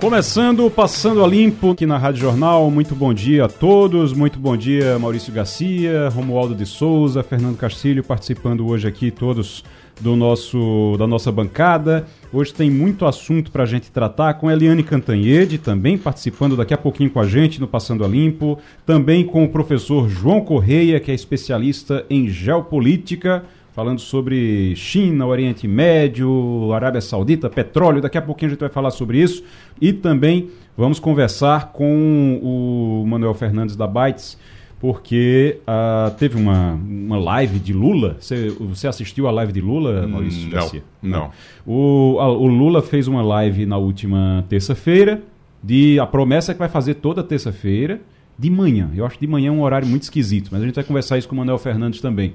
Começando, passando a limpo aqui na Rádio Jornal. Muito bom dia a todos. Muito bom dia, Maurício Garcia, Romualdo de Souza, Fernando Castilho participando hoje aqui todos do nosso da nossa bancada. Hoje tem muito assunto para a gente tratar com Eliane Cantanhede também participando daqui a pouquinho com a gente no Passando a Limpo, também com o professor João Correia, que é especialista em geopolítica falando sobre China, Oriente Médio, Arábia Saudita, petróleo. Daqui a pouquinho a gente vai falar sobre isso. E também vamos conversar com o Manuel Fernandes da Bytes, porque uh, teve uma, uma live de Lula. Você, você assistiu a live de Lula, Maurício não, Garcia? Não. O, a, o Lula fez uma live na última terça-feira. De a promessa é que vai fazer toda terça-feira de manhã. Eu acho que de manhã é um horário muito esquisito, mas a gente vai conversar isso com o Manuel Fernandes também.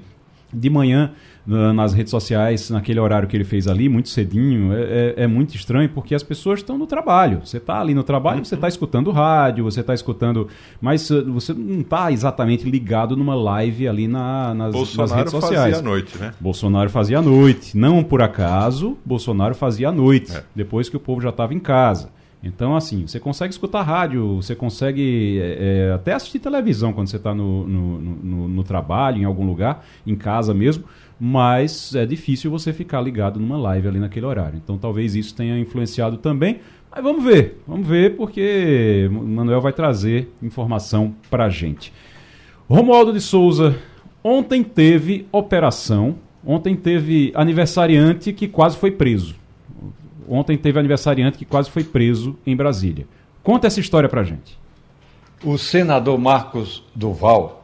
De manhã nas redes sociais, naquele horário que ele fez ali, muito cedinho, é, é, é muito estranho porque as pessoas estão no trabalho. Você está ali no trabalho, uhum. você está escutando rádio, você está escutando. Mas uh, você não está exatamente ligado numa live ali na, nas, nas redes sociais. fazia à noite, né? Bolsonaro fazia à noite. Não por acaso, Bolsonaro fazia à noite, é. depois que o povo já estava em casa. Então, assim, você consegue escutar rádio, você consegue é, até assistir televisão quando você está no, no, no, no trabalho, em algum lugar, em casa mesmo mas é difícil você ficar ligado numa live ali naquele horário. Então talvez isso tenha influenciado também. Mas vamos ver, vamos ver, porque o Manuel vai trazer informação pra gente. Romualdo de Souza, ontem teve operação, ontem teve aniversariante que quase foi preso. Ontem teve aniversariante que quase foi preso em Brasília. Conta essa história pra gente. O senador Marcos Duval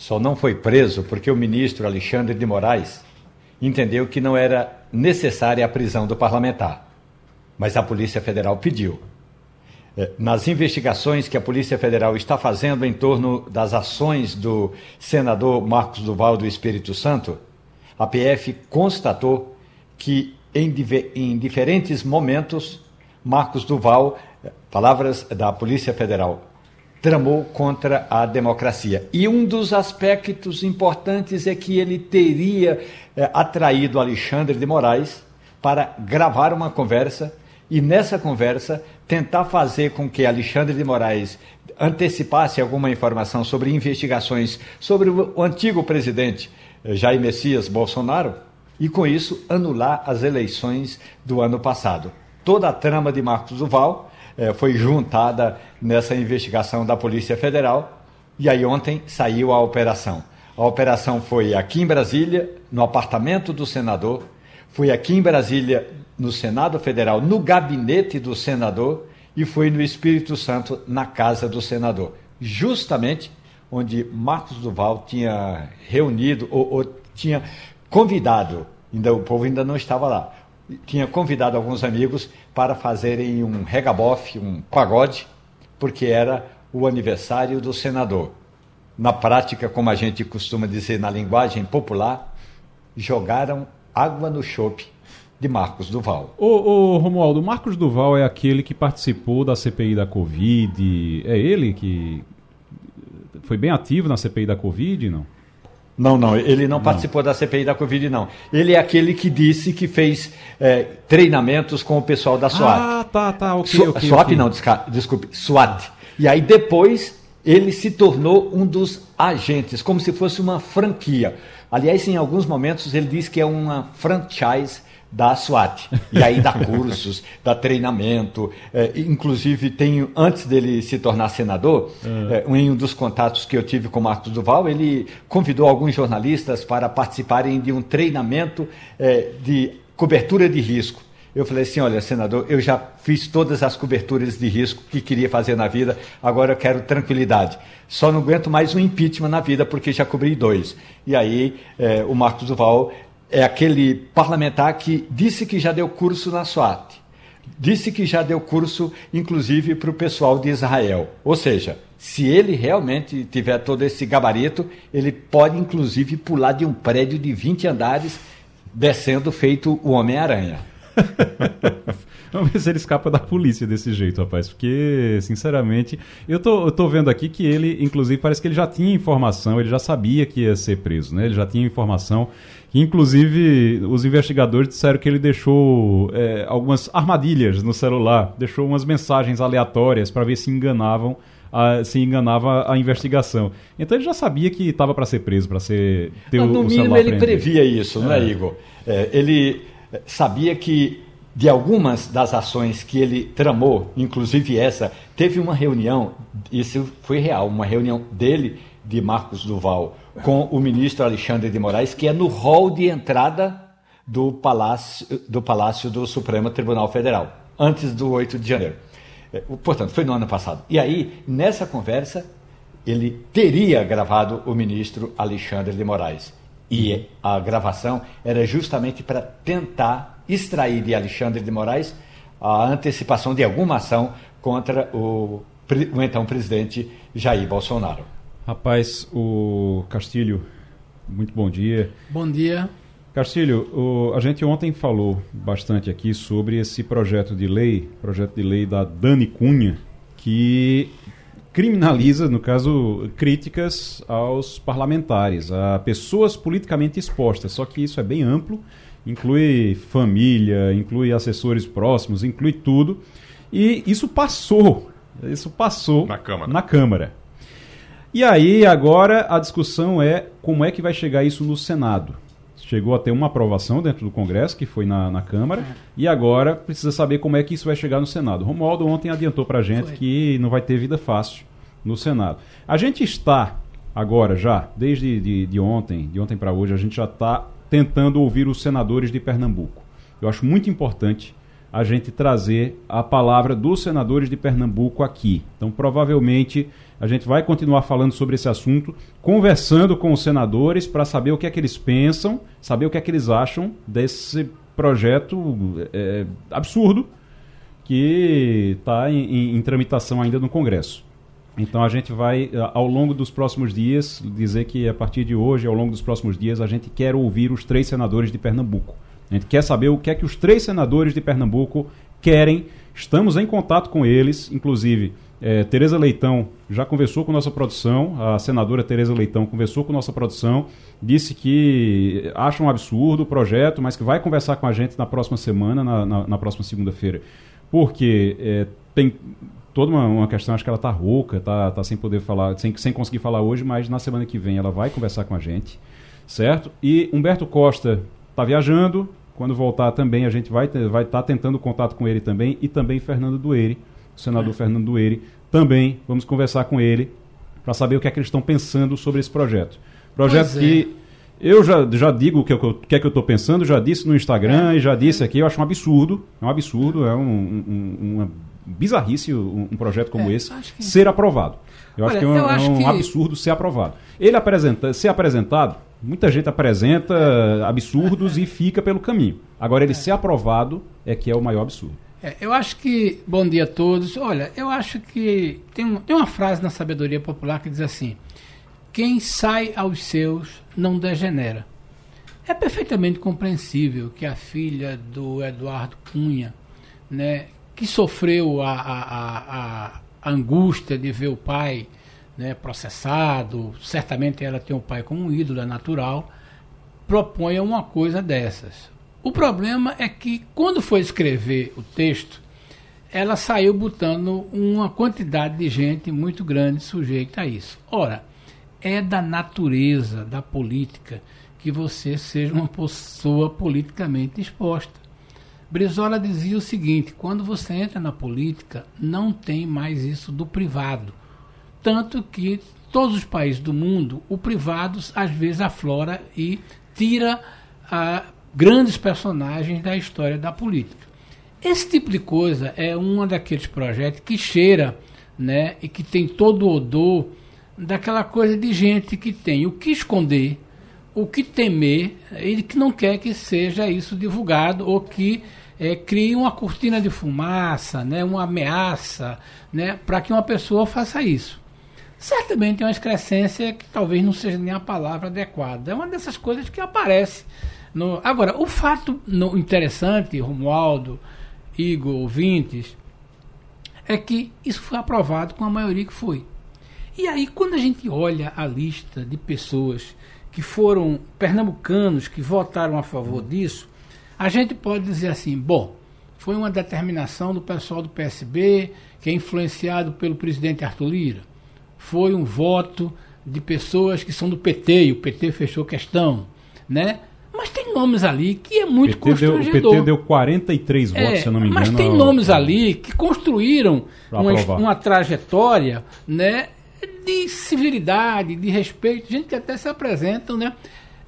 só não foi preso porque o ministro Alexandre de Moraes entendeu que não era necessária a prisão do parlamentar. Mas a Polícia Federal pediu. É, nas investigações que a Polícia Federal está fazendo em torno das ações do senador Marcos Duval do Espírito Santo, a PF constatou que em, em diferentes momentos Marcos Duval, palavras da Polícia Federal, tramou contra a democracia. E um dos aspectos importantes é que ele teria é, atraído Alexandre de Moraes para gravar uma conversa e nessa conversa tentar fazer com que Alexandre de Moraes antecipasse alguma informação sobre investigações sobre o antigo presidente eh, Jair Messias Bolsonaro e com isso anular as eleições do ano passado. Toda a trama de Marcos Duval é, foi juntada nessa investigação da Polícia Federal. E aí ontem saiu a operação. A operação foi aqui em Brasília, no apartamento do senador, foi aqui em Brasília, no Senado Federal, no gabinete do senador, e foi no Espírito Santo, na casa do senador. Justamente onde Marcos Duval tinha reunido, ou, ou tinha convidado, ainda, o povo ainda não estava lá, tinha convidado alguns amigos para fazerem um regabof, um pagode, porque era o aniversário do senador. Na prática, como a gente costuma dizer na linguagem popular, jogaram água no chope de Marcos Duval. Ô, ô Romualdo, Marcos Duval é aquele que participou da CPI da Covid. É ele que foi bem ativo na CPI da Covid, não? Não, não, ele não, não, participou da CPI da Covid, não. Ele é aquele que disse que fez é, treinamentos com o pessoal da SWAT. Ah, tá, tá, ok, Su okay SWAT okay. não, desculpe, SWAT. E aí depois ele se tornou um dos agentes, como se fosse uma franquia. Aliás, em alguns momentos ele diz que é uma franchise da SWAT. E aí dá cursos, dá treinamento. É, inclusive, tem, antes dele se tornar senador, é. É, em um dos contatos que eu tive com o Marcos Duval, ele convidou alguns jornalistas para participarem de um treinamento é, de cobertura de risco. Eu falei assim: olha, senador, eu já fiz todas as coberturas de risco que queria fazer na vida, agora eu quero tranquilidade. Só não aguento mais um impeachment na vida, porque já cobri dois. E aí é, o Marcos Duval é aquele parlamentar que disse que já deu curso na SWAT, disse que já deu curso, inclusive, para o pessoal de Israel. Ou seja, se ele realmente tiver todo esse gabarito, ele pode, inclusive, pular de um prédio de 20 andares descendo feito o Homem-Aranha. Vamos ver se ele escapa da polícia desse jeito, rapaz. Porque, sinceramente, eu tô, eu tô vendo aqui que ele, inclusive, parece que ele já tinha informação, ele já sabia que ia ser preso, né? Ele já tinha informação. Inclusive, os investigadores disseram que ele deixou é, algumas armadilhas no celular, deixou umas mensagens aleatórias para ver se enganavam a, se enganava a investigação. Então ele já sabia que estava para ser preso, para ser ter no, o, no mínimo ele previa isso, é, é Igor? É, ele sabia que de algumas das ações que ele tramou, inclusive essa, teve uma reunião, isso foi real, uma reunião dele, de Marcos Duval, com o ministro Alexandre de Moraes, que é no hall de entrada do Palácio do, Palácio do Supremo Tribunal Federal, antes do 8 de janeiro. É, portanto, foi no ano passado. E aí, nessa conversa, ele teria gravado o ministro Alexandre de Moraes. E a gravação era justamente para tentar extrair de Alexandre de Moraes a antecipação de alguma ação contra o, o então presidente Jair Bolsonaro. Rapaz, o Castilho, muito bom dia. Bom dia. Castilho, o, a gente ontem falou bastante aqui sobre esse projeto de lei, projeto de lei da Dani Cunha, que criminaliza, no caso, críticas aos parlamentares, a pessoas politicamente expostas. Só que isso é bem amplo inclui família, inclui assessores próximos, inclui tudo. E isso passou, isso passou na Câmara. Na Câmara. E aí agora a discussão é como é que vai chegar isso no Senado. Chegou a ter uma aprovação dentro do Congresso, que foi na, na Câmara, e agora precisa saber como é que isso vai chegar no Senado. Romualdo ontem adiantou para a gente foi. que não vai ter vida fácil no Senado. A gente está agora já, desde de, de ontem, de ontem para hoje, a gente já está tentando ouvir os senadores de Pernambuco. Eu acho muito importante a gente trazer a palavra dos senadores de Pernambuco aqui. Então, provavelmente, a gente vai continuar falando sobre esse assunto, conversando com os senadores para saber o que é que eles pensam, saber o que é que eles acham desse projeto é, absurdo que está em, em, em tramitação ainda no Congresso. Então a gente vai, eh, ao longo dos próximos dias, dizer que a partir de hoje, ao longo dos próximos dias, a gente quer ouvir os três senadores de Pernambuco. A gente quer saber o que é que os três senadores de Pernambuco querem. Estamos em contato com eles, inclusive. É, Tereza Leitão já conversou com nossa produção, a senadora Tereza Leitão conversou com nossa produção, disse que acha um absurdo o projeto, mas que vai conversar com a gente na próxima semana, na, na, na próxima segunda-feira. Porque é, tem toda uma, uma, questão, acho que ela tá rouca, tá, tá sem poder falar, sem, sem conseguir falar hoje, mas na semana que vem ela vai conversar com a gente, certo? E Humberto Costa tá viajando, quando voltar também a gente vai estar vai tá tentando contato com ele também, e também Fernando Dueire, o senador é. Fernando Dueire, também vamos conversar com ele para saber o que é que eles estão pensando sobre esse projeto. Projeto é. que eu já, já digo o que, que é que eu estou pensando, já disse no Instagram é. e já disse aqui, eu acho um absurdo, é um absurdo, é um, um, uma bizarrice um, um projeto como é, esse que... ser aprovado. Eu Olha, acho que é um, é um que... absurdo ser aprovado. Ele apresenta, ser apresentado, muita gente apresenta absurdos e fica pelo caminho. Agora, ele é. ser aprovado é que é o maior absurdo. É, eu acho que. Bom dia a todos. Olha, eu acho que tem, um, tem uma frase na sabedoria popular que diz assim: Quem sai aos seus não degenera. É perfeitamente compreensível que a filha do Eduardo Cunha, né, que sofreu a, a, a, a angústia de ver o pai né, processado, certamente ela tem o pai como um ídolo, é natural, proponha uma coisa dessas. O problema é que, quando foi escrever o texto, ela saiu botando uma quantidade de gente muito grande sujeita a isso. Ora, é da natureza da política que você seja uma pessoa politicamente exposta. Brizola dizia o seguinte: quando você entra na política, não tem mais isso do privado. Tanto que todos os países do mundo, o privado às vezes aflora e tira ah, grandes personagens da história da política. Esse tipo de coisa é um daqueles projetos que cheira né, e que tem todo o odor daquela coisa de gente que tem o que esconder, o que temer, e que não quer que seja isso divulgado ou que é, crie uma cortina de fumaça, né, uma ameaça, né, para que uma pessoa faça isso. Certamente é uma excrescência que talvez não seja nem a palavra adequada. É uma dessas coisas que aparece No, agora, o fato no, interessante, Romualdo, Igor, ouvintes, é que isso foi aprovado com a maioria que foi. E aí, quando a gente olha a lista de pessoas que foram pernambucanos que votaram a favor disso, a gente pode dizer assim: bom, foi uma determinação do pessoal do PSB, que é influenciado pelo presidente Arthur Lira. Foi um voto de pessoas que são do PT, e o PT fechou questão, né? Mas tem nomes ali que é muito PT constrangedor. Deu, o PT deu 43 votos, É, se eu não me engano. Mas tem nomes ali que construíram uma, uma trajetória né, de civilidade, de respeito, gente que até se apresentam, né?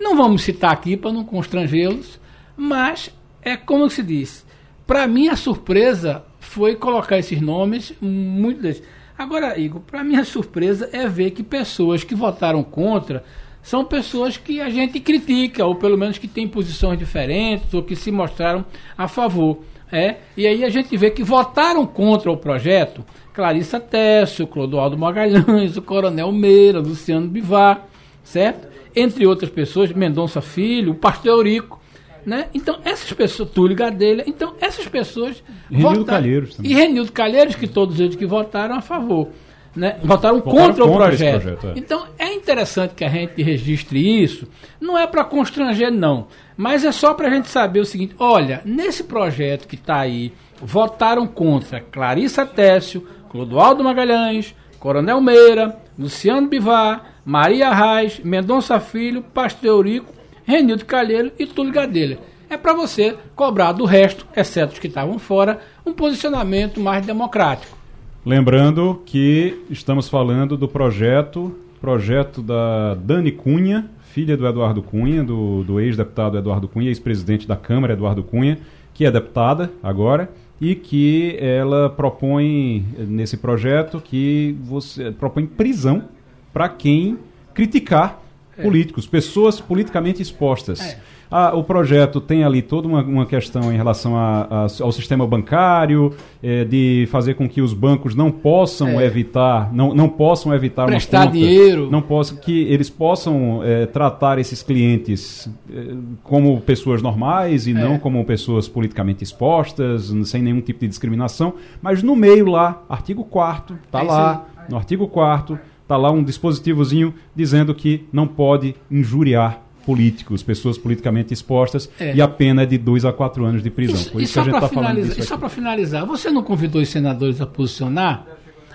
Não vamos citar aqui para não constrangê-los, mas é como se diz. Para mim a surpresa foi colocar esses nomes, muitos deles. Agora, Igor, para mim a surpresa é ver que pessoas que votaram contra são pessoas que a gente critica, ou pelo menos que têm posições diferentes, ou que se mostraram a favor. É, e aí a gente vê que votaram contra o projeto Clarissa Tessio, Clodoaldo Magalhães, o Coronel Meira, Luciano Bivar, certo? Entre outras pessoas, Mendonça Filho, o Pastor Eurico. Né? Então, essas pessoas, Túlio Gadelha, então essas pessoas Renildo Calheiros também. E Renildo Calheiros, que todos eles que votaram a favor. Né? Votaram, Votaram contra, o contra esse projeto. projeto, é. Então é interessante que a gente registre isso. Não é para constranger, não. Mas é só para a gente saber o seguinte: olha, nesse projeto que está aí, votaram contra Clarissa Tessio, Clodoaldo Magalhães, Coronel Meira, Luciano Bivar, Maria Reis, Mendonça Filho, Pastor Eurico, Renildo Calheiro e Túlio Gadelha. É para você cobrar do resto, exceto os que estavam fora, um posicionamento mais democrático. Lembrando que estamos falando do projeto, projeto da Dani Cunha, filha do Eduardo Cunha, do, do ex-deputado Eduardo Cunha, ex-presidente da Câmara Eduardo Cunha, que é deputada agora e que ela propõe nesse projeto que você propõe prisão para quem criticar políticos, pessoas politicamente expostas. É. Ah, o projeto tem ali toda uma, uma questão em relação a- a- ao sistema bancário, eh, de fazer com que os bancos não possam É. evitar, não, não possam evitar Prestar uma conta, dinheiro. não possam que eles possam eh, tratar esses clientes eh, como pessoas normais É. e não como pessoas politicamente expostas, sem nenhum tipo de discriminação, mas no meio lá, artigo 4 tá É isso lá, no artigo 4 tá lá um dispositivozinho dizendo que não pode injuriar políticos, pessoas politicamente expostas, É. e a pena é de 2 a 4 anos de prisão. Isso- Por e isso que a só gente para está falando finalizar, disso e só para finalizar, você não convidou os senadores a posicionar?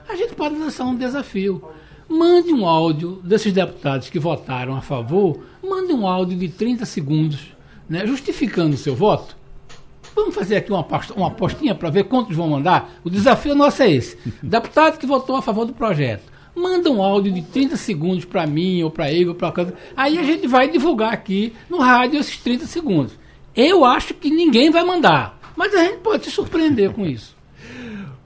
A gente pode lançar um desafio. Mande um áudio desses deputados que votaram a favor, mande um áudio de 30 segundos, né, justificando o seu voto. Vamos fazer aqui uma, uma apostinha para ver quantos vão mandar? O desafio nosso é esse. Deputado que votou a favor do projeto. Manda um áudio de 30 segundos para mim ou para Igor, para casa. Aí a gente vai divulgar aqui no rádio esses 30 segundos. Eu acho que ninguém vai mandar, mas a gente pode se surpreender com isso.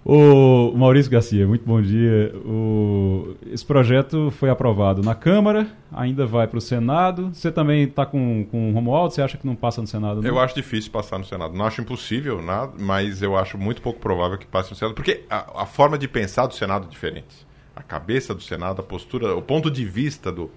O Maurício Garcia, muito bom dia. O- Esse projeto foi aprovado na Câmara, ainda vai para o Senado. Você também está com, com o Romualdo? Você acha que não passa no Senado? Não? Eu acho difícil passar no Senado. Não acho impossível, nada, mas eu acho muito pouco provável que passe no Senado, porque a, a forma de pensar do Senado é diferente. A cabeça do Senado, a postura, o ponto de vista do,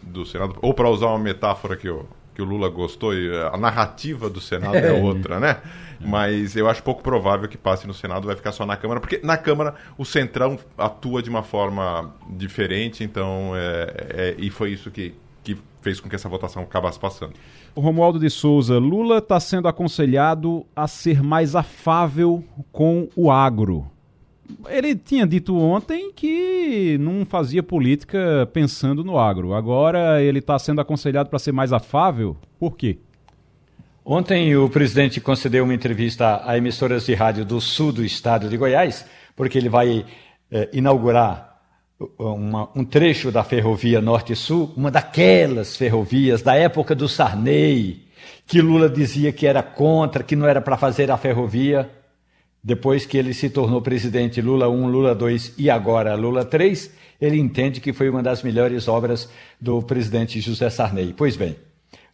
do Senado, ou para usar uma metáfora que o, que o Lula gostou, e a narrativa do Senado é, outra, né? Mas eu acho pouco provável que passe no Senado, vai ficar só na Câmara, porque na Câmara o Centrão atua de uma forma diferente, então, é, é- e foi isso que, que fez com que essa votação acabasse passando. O Romualdo de Souza, Lula está sendo aconselhado a ser mais afável com o agro. Ele tinha dito ontem que não fazia política pensando no agro. Agora ele está sendo aconselhado para ser mais afável. Por quê? Ontem o presidente concedeu uma entrevista a emissoras de rádio do sul do estado de Goiás, porque ele vai eh, inaugurar uma- um trecho da ferrovia Norte-Sul, uma daquelas ferrovias da época do Sarney, que Lula dizia que era contra, que não era para fazer a ferrovia. Depois que ele se tornou presidente Lula 1, Lula 2 e agora Lula 3, ele entende que foi uma das melhores obras do presidente José Sarney. Pois bem,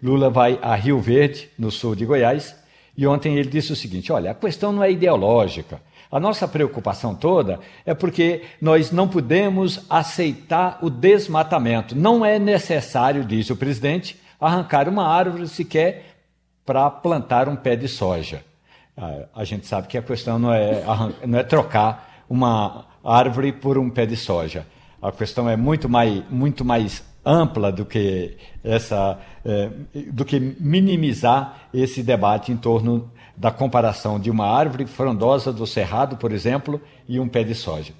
Lula vai a Rio Verde, no sul de Goiás, e ontem ele disse o seguinte: olha, a questão não é ideológica. A nossa preocupação toda é porque nós não podemos aceitar o desmatamento. Não é necessário, diz o presidente, arrancar uma árvore sequer para plantar um pé de soja. Ah, a gente sabe que a questão não é, não é trocar uma árvore por um pé de soja. A questão é muito mais, muito mais ampla do que essa, é, do que minimizar esse debate em torno da comparação de uma árvore frondosa do cerrado, por exemplo, e um pé de soja.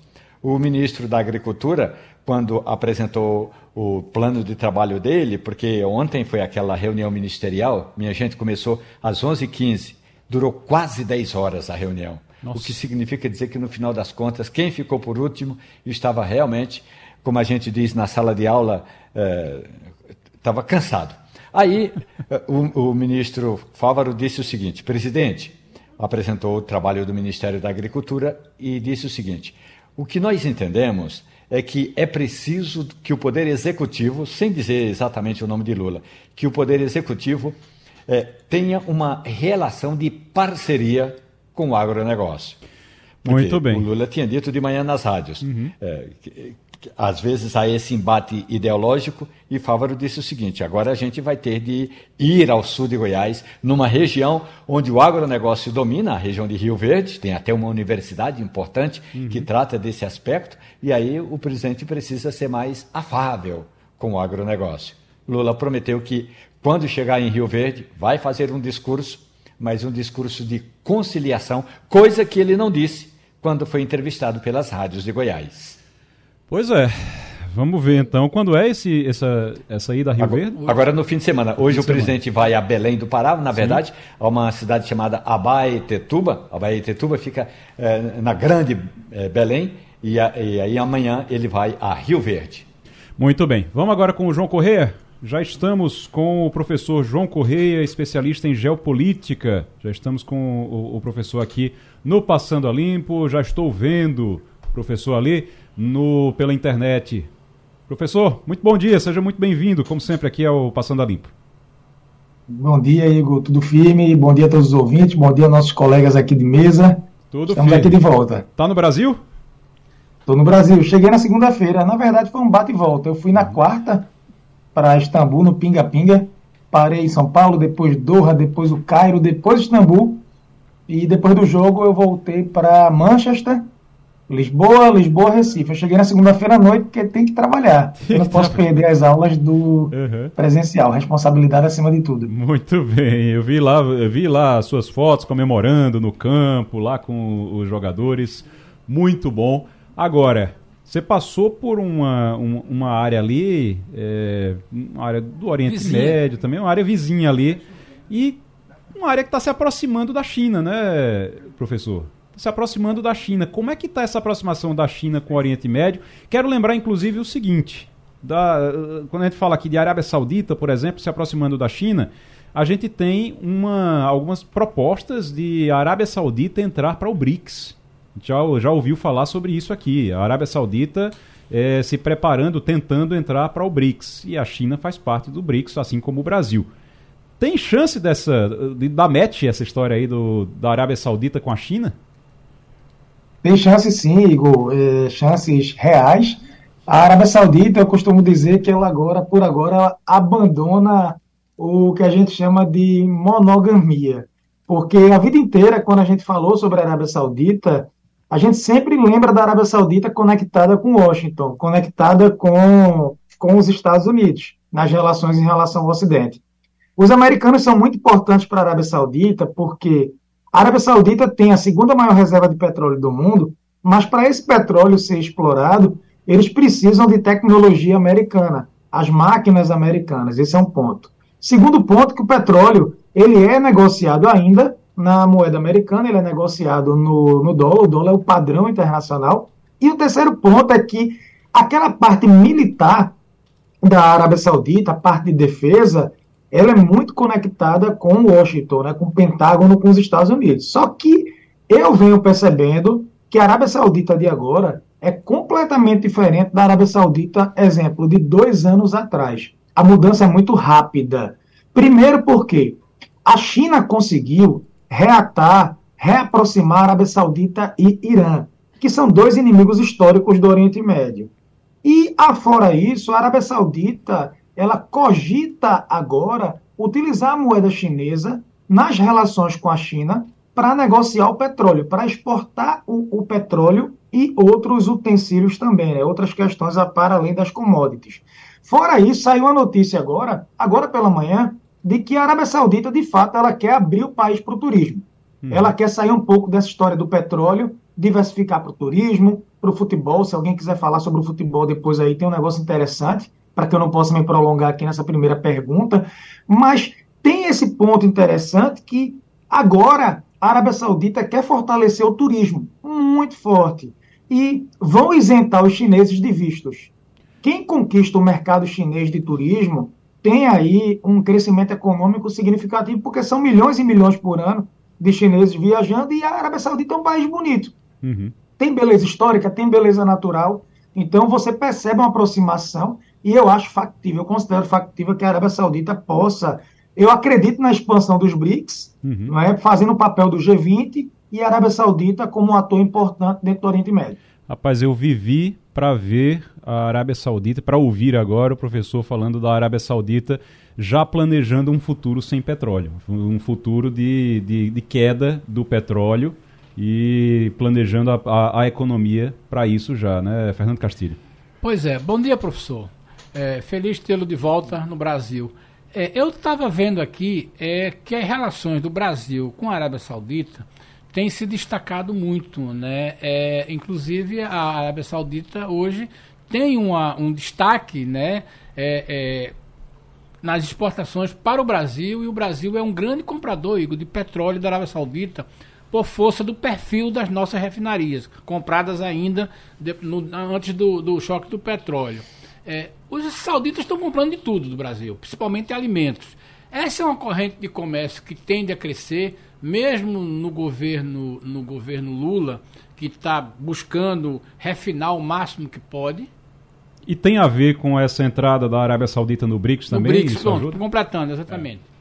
O ministro da Agricultura, quando apresentou o plano de trabalho dele, porque ontem foi aquela reunião ministerial, minha gente começou às 11h15, durou quase 10 horas a reunião. Nossa. O que significa dizer que, no final das contas, quem ficou por último estava realmente, como a gente diz na sala de aula, estava é, cansado. Aí o, o ministro Fávaro disse o seguinte: presidente, apresentou o trabalho do Ministério da Agricultura e disse o seguinte: o que nós entendemos é que é preciso que o Poder Executivo, sem dizer exatamente o nome de Lula, que o Poder Executivo é, tenha uma relação de parceria com o agronegócio. Porque Muito bem. O Lula tinha dito de manhã nas rádios uhum. é, às vezes há esse embate ideológico e Fávaro disse o seguinte: agora a gente vai ter de ir ao sul de Goiás, numa região onde o agronegócio domina, a região de Rio Verde, tem até uma universidade importante uhum. que trata desse aspecto, e aí o presidente precisa ser mais afável com o agronegócio. Lula prometeu que, quando chegar em Rio Verde, vai fazer um discurso, mas um discurso de conciliação, coisa que ele não disse quando foi entrevistado pelas rádios de Goiás. Pois é. Vamos ver então. Quando é esse, essa, essa ida a Rio agora, Verde? Agora no fim de semana. Hoje o presidente vai a Belém do Pará, na verdade, Sim. a uma cidade chamada Abaetetuba. Abaetetuba fica é, na grande é, Belém. E, a, e aí amanhã ele vai a Rio Verde. Muito bem. Vamos agora com o João Correia. Já estamos com o professor João Correia, especialista em geopolítica. Já estamos com o, o professor aqui no Passando a Limpo. Já estou vendo o professor ali no, pela internet. Professor, muito bom dia, seja muito bem-vindo, como sempre, aqui ao Passando a Limpo. Bom dia, Igor, tudo firme? Bom dia a todos os ouvintes, bom dia aos nossos colegas aqui de mesa. Tudo Estamos firme. aqui de volta. Tá no Brasil? Estou no Brasil, cheguei na segunda-feira. Na verdade, foi um bate e volta. Eu fui na quarta para Istambul, no Pinga Pinga. Parei em São Paulo, depois Doha, depois o Cairo, depois Istambul. E depois do jogo eu voltei para Manchester Lisboa, Lisboa, Recife. Eu cheguei na segunda-feira à noite porque tem que trabalhar. Eu não posso perder as aulas do uhum. presencial. Responsabilidade acima de tudo. Muito bem. Eu vi lá, eu vi lá as suas fotos comemorando no campo, lá com os jogadores. Muito bom. Agora, você passou por uma, uma, área ali, é, uma área do Oriente vizinha. Médio também, uma área vizinha ali. E uma área que está se aproximando da China, né, professor? se aproximando da China. Como é que está essa aproximação da China com o Oriente Médio? Quero lembrar, inclusive, o seguinte: da, quando a gente fala aqui de Arábia Saudita, por exemplo, se aproximando da China, a gente tem uma, algumas propostas de Arábia Saudita entrar para o BRICS. Já, já ouviu falar sobre isso aqui. A Arábia Saudita é, se preparando, tentando entrar para o BRICS. E a China faz parte do BRICS, assim como o Brasil. Tem chance dessa, de, da match essa história aí do, da Arábia Saudita com a China? Tem chances sim, Igor, é, chances reais. A Arábia Saudita, eu costumo dizer que ela agora, por agora, abandona o que a gente chama de monogamia. Porque a vida inteira, quando a gente falou sobre a Arábia Saudita, a gente sempre lembra da Arábia Saudita conectada com Washington, conectada com, com os Estados Unidos, nas relações em relação ao Ocidente. Os americanos são muito importantes para a Arábia Saudita porque a Arábia Saudita tem a segunda maior reserva de petróleo do mundo, mas para esse petróleo ser explorado, eles precisam de tecnologia americana, as máquinas americanas. Esse é um ponto. Segundo ponto, que o petróleo ele é negociado ainda na moeda americana, ele é negociado no, no dólar, o dólar é o padrão internacional. E o terceiro ponto é que aquela parte militar da Arábia Saudita, a parte de defesa, ela é muito conectada com Washington, né, com o Pentágono, com os Estados Unidos. Só que eu venho percebendo que a Arábia Saudita de agora é completamente diferente da Arábia Saudita, exemplo, de dois anos atrás. A mudança é muito rápida. Primeiro porque a China conseguiu reatar, reaproximar a Arábia Saudita e Irã, que são dois inimigos históricos do Oriente Médio. E, afora isso, a Arábia Saudita ela cogita agora utilizar a moeda chinesa nas relações com a China para negociar o petróleo, para exportar o, o, petróleo e outros utensílios também, né? outras questões para além das commodities. Fora isso, saiu uma notícia agora, agora pela manhã, de que a Arábia Saudita, de fato, ela quer abrir o país para o turismo. Hum. Ela quer sair um pouco dessa história do petróleo, diversificar para o turismo, para o futebol. Se alguém quiser falar sobre o futebol depois aí, tem um negócio interessante, para que eu não possa me prolongar aqui nessa primeira pergunta. Mas tem esse ponto interessante que agora a Arábia Saudita quer fortalecer o turismo muito forte. E vão isentar os chineses de vistos. Quem conquista o mercado chinês de turismo tem aí um crescimento econômico significativo, porque são milhões e milhões por ano de chineses viajando e a Arábia Saudita é um país bonito. Uhum. Tem beleza histórica, tem beleza natural. Então você percebe uma aproximação e eu acho factível, eu considero factível que a Arábia Saudita possa. Eu acredito na expansão dos BRICS, uhum. não é? fazendo o papel do G20 e a Arábia Saudita como um ator importante dentro do Oriente Médio. Rapaz, eu vivi para ver a Arábia Saudita, para ouvir agora o professor falando da Arábia Saudita já planejando um futuro sem petróleo, um futuro de, de, de queda do petróleo e planejando a, a, a economia para isso já, né, Fernando Castilho? Pois é, bom dia, professor. É, feliz tê-lo de volta no Brasil. É, eu estava vendo aqui é, que as relações do Brasil com a Arábia Saudita tem se destacado muito, né? É, inclusive a Arábia Saudita hoje tem uma, um destaque, né? É, é, nas exportações para o Brasil e o Brasil é um grande comprador Igor, de petróleo da Arábia Saudita por força do perfil das nossas refinarias, compradas ainda de, no, antes do, do, choque do petróleo. É, os sauditas estão comprando de tudo do Brasil, principalmente alimentos. Essa é uma corrente de comércio que tende a crescer, mesmo no governo, no governo Lula, que está buscando refinar o máximo que pode. E tem a ver com essa entrada da Arábia Saudita no BRICS também? No BRICS, pronto, completando, exatamente. É.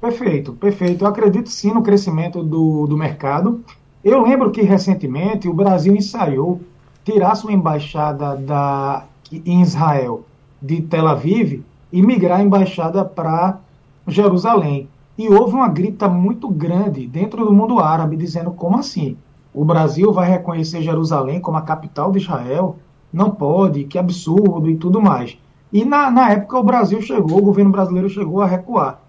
Perfeito, perfeito. Eu acredito sim no crescimento do, do mercado. Eu lembro que recentemente o Brasil ensaiou tirar sua embaixada da, em Israel de Tel Aviv e migrar a embaixada para Jerusalém. E houve uma grita muito grande dentro do mundo árabe, dizendo como assim? O Brasil vai reconhecer Jerusalém como a capital de Israel? Não pode, que absurdo e tudo mais. E na, na época o Brasil chegou, o governo brasileiro chegou a recuar.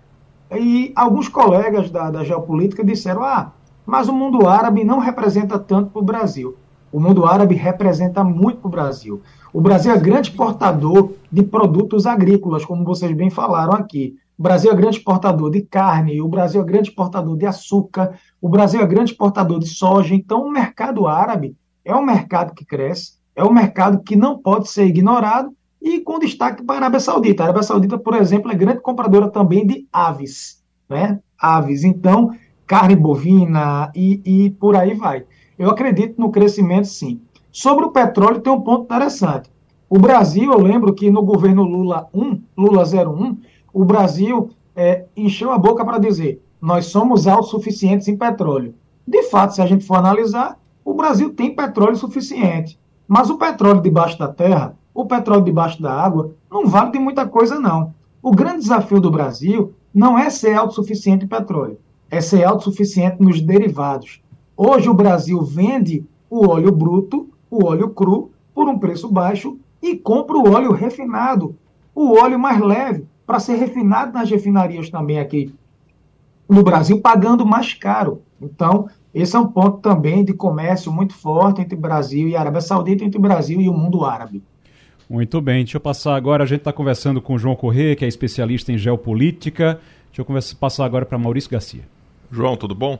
E alguns colegas da, da geopolítica disseram: ah, mas o mundo árabe não representa tanto para o Brasil. O mundo árabe representa muito para o Brasil. O Brasil é grande exportador de produtos agrícolas, como vocês bem falaram aqui. O Brasil é grande exportador de carne, o Brasil é grande exportador de açúcar, o Brasil é grande exportador de soja. Então, o mercado árabe é um mercado que cresce, é um mercado que não pode ser ignorado e com destaque para a Arábia Saudita. A Arábia Saudita, por exemplo, é grande compradora também de aves, né? Aves. Então, carne bovina e, e por aí vai. Eu acredito no crescimento, sim. Sobre o petróleo, tem um ponto interessante. O Brasil, eu lembro que no governo Lula 1, Lula 01, o Brasil é, encheu a boca para dizer: nós somos autossuficientes em petróleo. De fato, se a gente for analisar, o Brasil tem petróleo suficiente. Mas o petróleo debaixo da terra, o petróleo debaixo da água, não vale de muita coisa, não. O grande desafio do Brasil não é ser autossuficiente em petróleo, é ser autossuficiente nos derivados. Hoje o Brasil vende o óleo bruto, o óleo cru, por um preço baixo e compra o óleo refinado, o óleo mais leve, para ser refinado nas refinarias também aqui no Brasil, pagando mais caro. Então, esse é um ponto também de comércio muito forte entre Brasil e Arábia Saudita, entre Brasil e o mundo árabe. Muito bem, deixa eu passar agora. A gente está conversando com o João Corrêa, que é especialista em geopolítica. Deixa eu conversa, passar agora para Maurício Garcia. João, tudo bom?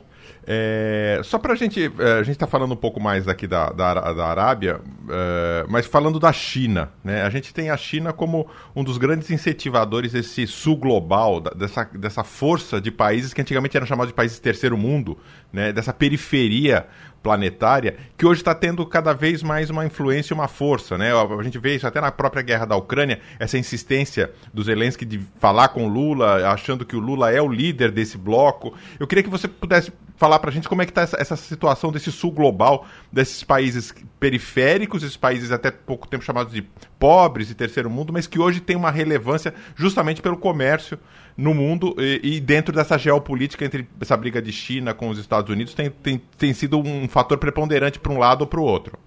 É, só para a gente. É, a gente está falando um pouco mais aqui da, da, da Arábia, é, mas falando da China. Né? A gente tem a China como um dos grandes incentivadores desse sul global, dessa, dessa força de países que antigamente eram chamados de países terceiro mundo, né? dessa periferia planetária, que hoje está tendo cada vez mais uma influência e uma força. Né? A gente vê isso até na própria guerra da Ucrânia, essa insistência do Zelensky de falar com Lula, achando que o Lula é o líder desse bloco. Eu queria que você pudesse falar para a gente como é que está essa, essa, situação desse sul global, desses países periféricos, esses países até pouco tempo chamados de pobres e terceiro mundo, mas que hoje tem uma relevância justamente pelo comércio no mundo e, e dentro dessa geopolítica entre essa briga de China com os Estados Unidos tem, tem, tem sido um fator preponderante para um lado ou para o outro.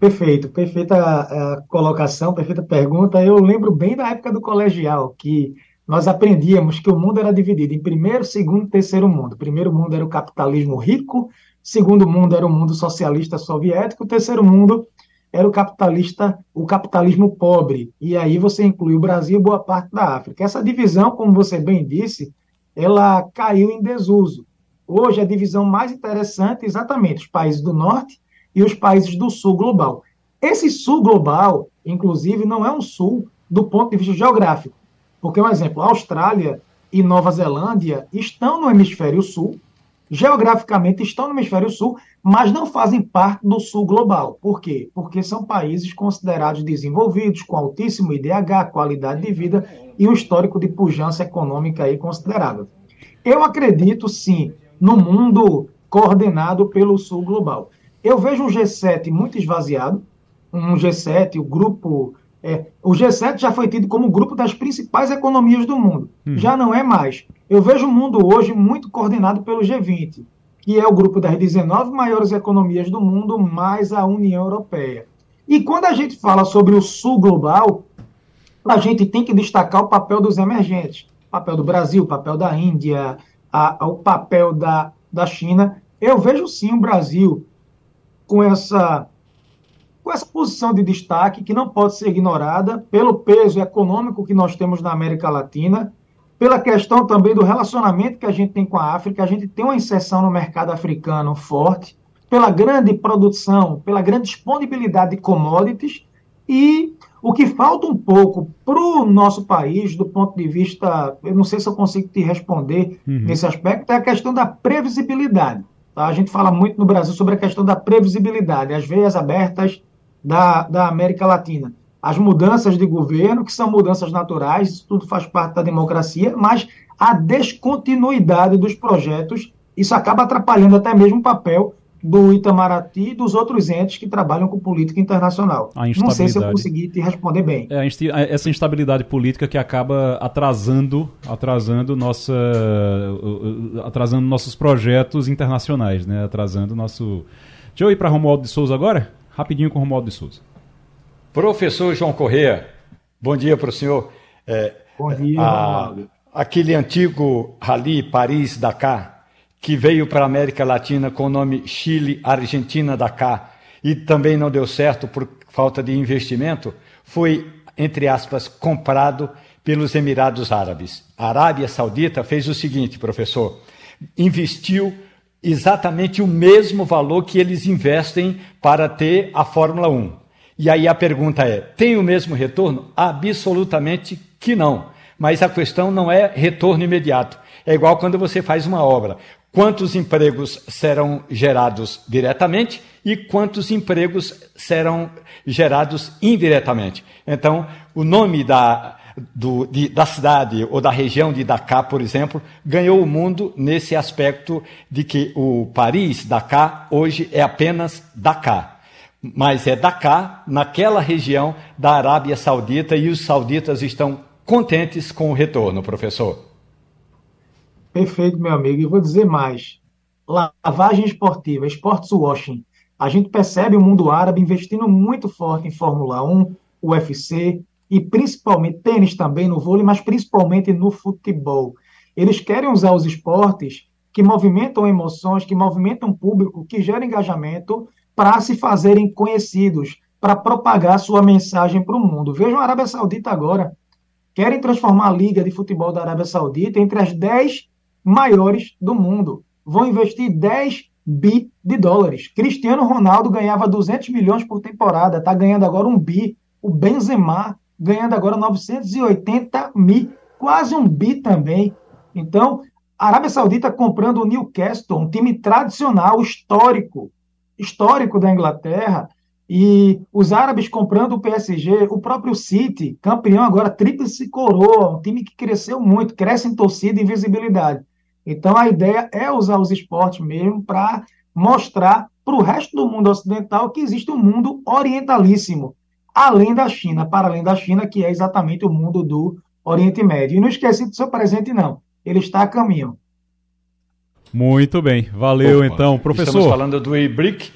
Perfeito, perfeita a colocação, perfeita pergunta. Eu lembro bem da época do colegial, que nós aprendíamos que o mundo era dividido em primeiro, segundo e terceiro mundo. O primeiro mundo era o capitalismo rico, segundo mundo era o mundo socialista soviético, o terceiro mundo era o capitalista, o capitalismo pobre. E aí você inclui o Brasil e boa parte da África. Essa divisão, como você bem disse, ela caiu em desuso. Hoje a divisão mais interessante é exatamente os países do norte e os países do sul global. Esse sul global, inclusive, não é um sul do ponto de vista geográfico. Porque, um exemplo, Austrália e Nova Zelândia estão no hemisfério sul, geograficamente estão no hemisfério sul, mas não fazem parte do sul global. Por quê? Porque são países considerados desenvolvidos, com altíssimo IDH, qualidade de vida e um histórico de pujança econômica aí considerável. Eu acredito, sim, no mundo coordenado pelo sul global. Eu vejo um G7 muito esvaziado, um G7, o grupo. É, o G7 já foi tido como o grupo das principais economias do mundo. Hum. Já não é mais. Eu vejo o mundo hoje muito coordenado pelo G20, que é o grupo das 19 maiores economias do mundo, mais a União Europeia. E quando a gente fala sobre o sul global, a gente tem que destacar o papel dos emergentes. O papel do Brasil, o papel da Índia, a, a, o papel da, da China. Eu vejo sim o Brasil com essa, com essa posição de destaque que não pode ser ignorada pelo peso econômico que nós temos na América Latina, pela questão também do relacionamento que a gente tem com a África, a gente tem uma inserção no mercado africano forte, pela grande produção, pela grande disponibilidade de commodities e o que falta um pouco para o nosso país, do ponto de vista, eu não sei se eu consigo te responder uhum. nesse aspecto, é a questão da previsibilidade. Tá? A gente fala muito no Brasil sobre a questão da previsibilidade, as veias abertas da, da América Latina. As mudanças de governo, que são mudanças naturais, isso tudo faz parte da democracia, mas a descontinuidade dos projetos, isso acaba atrapalhando até mesmo o papel do Itamaraty e dos outros entes que trabalham com política internacional. Não sei se eu consegui te responder bem. É, essa instabilidade política que acaba atrasando, atrasando nossa, atrasando nossos projetos internacionais, né? Atrasando nosso. Deixa eu ir para Romualdo de Souza agora, rapidinho com Romualdo de Souza. Professor João Corrêa, bom dia para o senhor. É, bom dia. A, aquele antigo Rally Paris-Dakar que veio para a América Latina com o nome Chile, Argentina, Dakar, e também não deu certo por falta de investimento, foi, entre aspas, comprado pelos Emirados Árabes. A Arábia Saudita fez o seguinte, professor: investiu exatamente o mesmo valor que eles investem para ter a Fórmula 1. E aí a pergunta é: tem o mesmo retorno? Absolutamente que não. Mas a questão não é retorno imediato. É igual quando você faz uma obra quantos empregos serão gerados diretamente e quantos empregos serão gerados indiretamente. Então, o nome da, do, de, da cidade ou da região de Dakar, por exemplo, ganhou o mundo nesse aspecto de que o Paris, Dakar, hoje é apenas Dakar. Mas é Dakar, naquela região da Arábia Saudita, e os sauditas estão contentes com o retorno, professor. Perfeito, meu amigo. E vou dizer mais. Lavagem esportiva, sports washing. A gente percebe o mundo árabe investindo muito forte em Fórmula 1, UFC e principalmente tênis também no vôlei, mas principalmente no futebol. Eles querem usar os esportes que movimentam emoções, que movimentam público, que geram engajamento para se fazerem conhecidos, para propagar sua mensagem para o mundo. Vejam a Arábia Saudita agora. Querem transformar a Liga de Futebol da Arábia Saudita entre as 10 maiores do mundo. Vão investir 10 bi de dólares. Cristiano Ronaldo ganhava 200 milhões por temporada, está ganhando agora um bi. O Benzema ganhando agora 980 mil, quase um bi também. Então, a Arábia Saudita comprando o Newcastle, um time tradicional, histórico, histórico da Inglaterra, e os árabes comprando o PSG, o próprio City, campeão agora, tríplice coroa, um time que cresceu muito, cresce em torcida e visibilidade. Então, a ideia é usar os esportes mesmo para mostrar para o resto do mundo ocidental que existe um mundo orientalíssimo, além da China, para além da China, que é exatamente o mundo do Oriente Médio. E não esquece do seu presente, não. Ele está a caminho. Muito bem, valeu Opa. então, professor. Estamos falando do e-brick,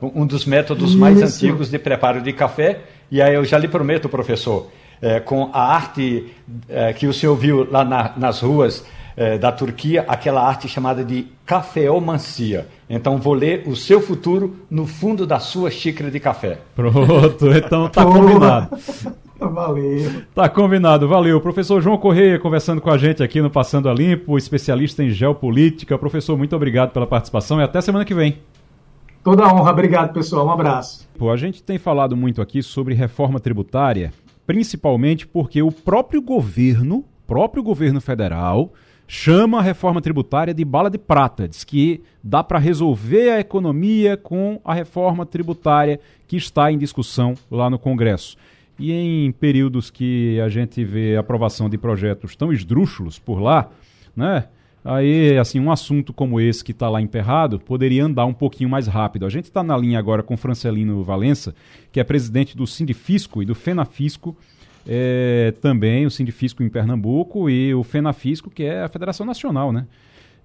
um dos métodos mais Isso. antigos de preparo de café. E aí eu já lhe prometo, professor, é, com a arte é, que o senhor viu lá na, nas ruas é, da Turquia, aquela arte chamada de cafeomancia. Então vou ler o seu futuro no fundo da sua xícara de café. Pronto, então tá combinado. Valeu. Tá combinado, valeu. Professor João Correia conversando com a gente aqui no Passando a Limpo, especialista em geopolítica. Professor, muito obrigado pela participação e até semana que vem. Toda honra, obrigado pessoal, um abraço. Pô, a gente tem falado muito aqui sobre reforma tributária, principalmente porque o próprio governo, próprio governo federal, chama a reforma tributária de bala de prata. Diz que dá para resolver a economia com a reforma tributária que está em discussão lá no Congresso. E em períodos que a gente vê aprovação de projetos tão esdrúxulos por lá, né? Aí, assim, um assunto como esse que está lá emperrado poderia andar um pouquinho mais rápido. A gente está na linha agora com Francelino Valença, que é presidente do Sindifisco e do Fenafisco, é, também o Sindifisco em Pernambuco e o Fenafisco, que é a Federação Nacional né,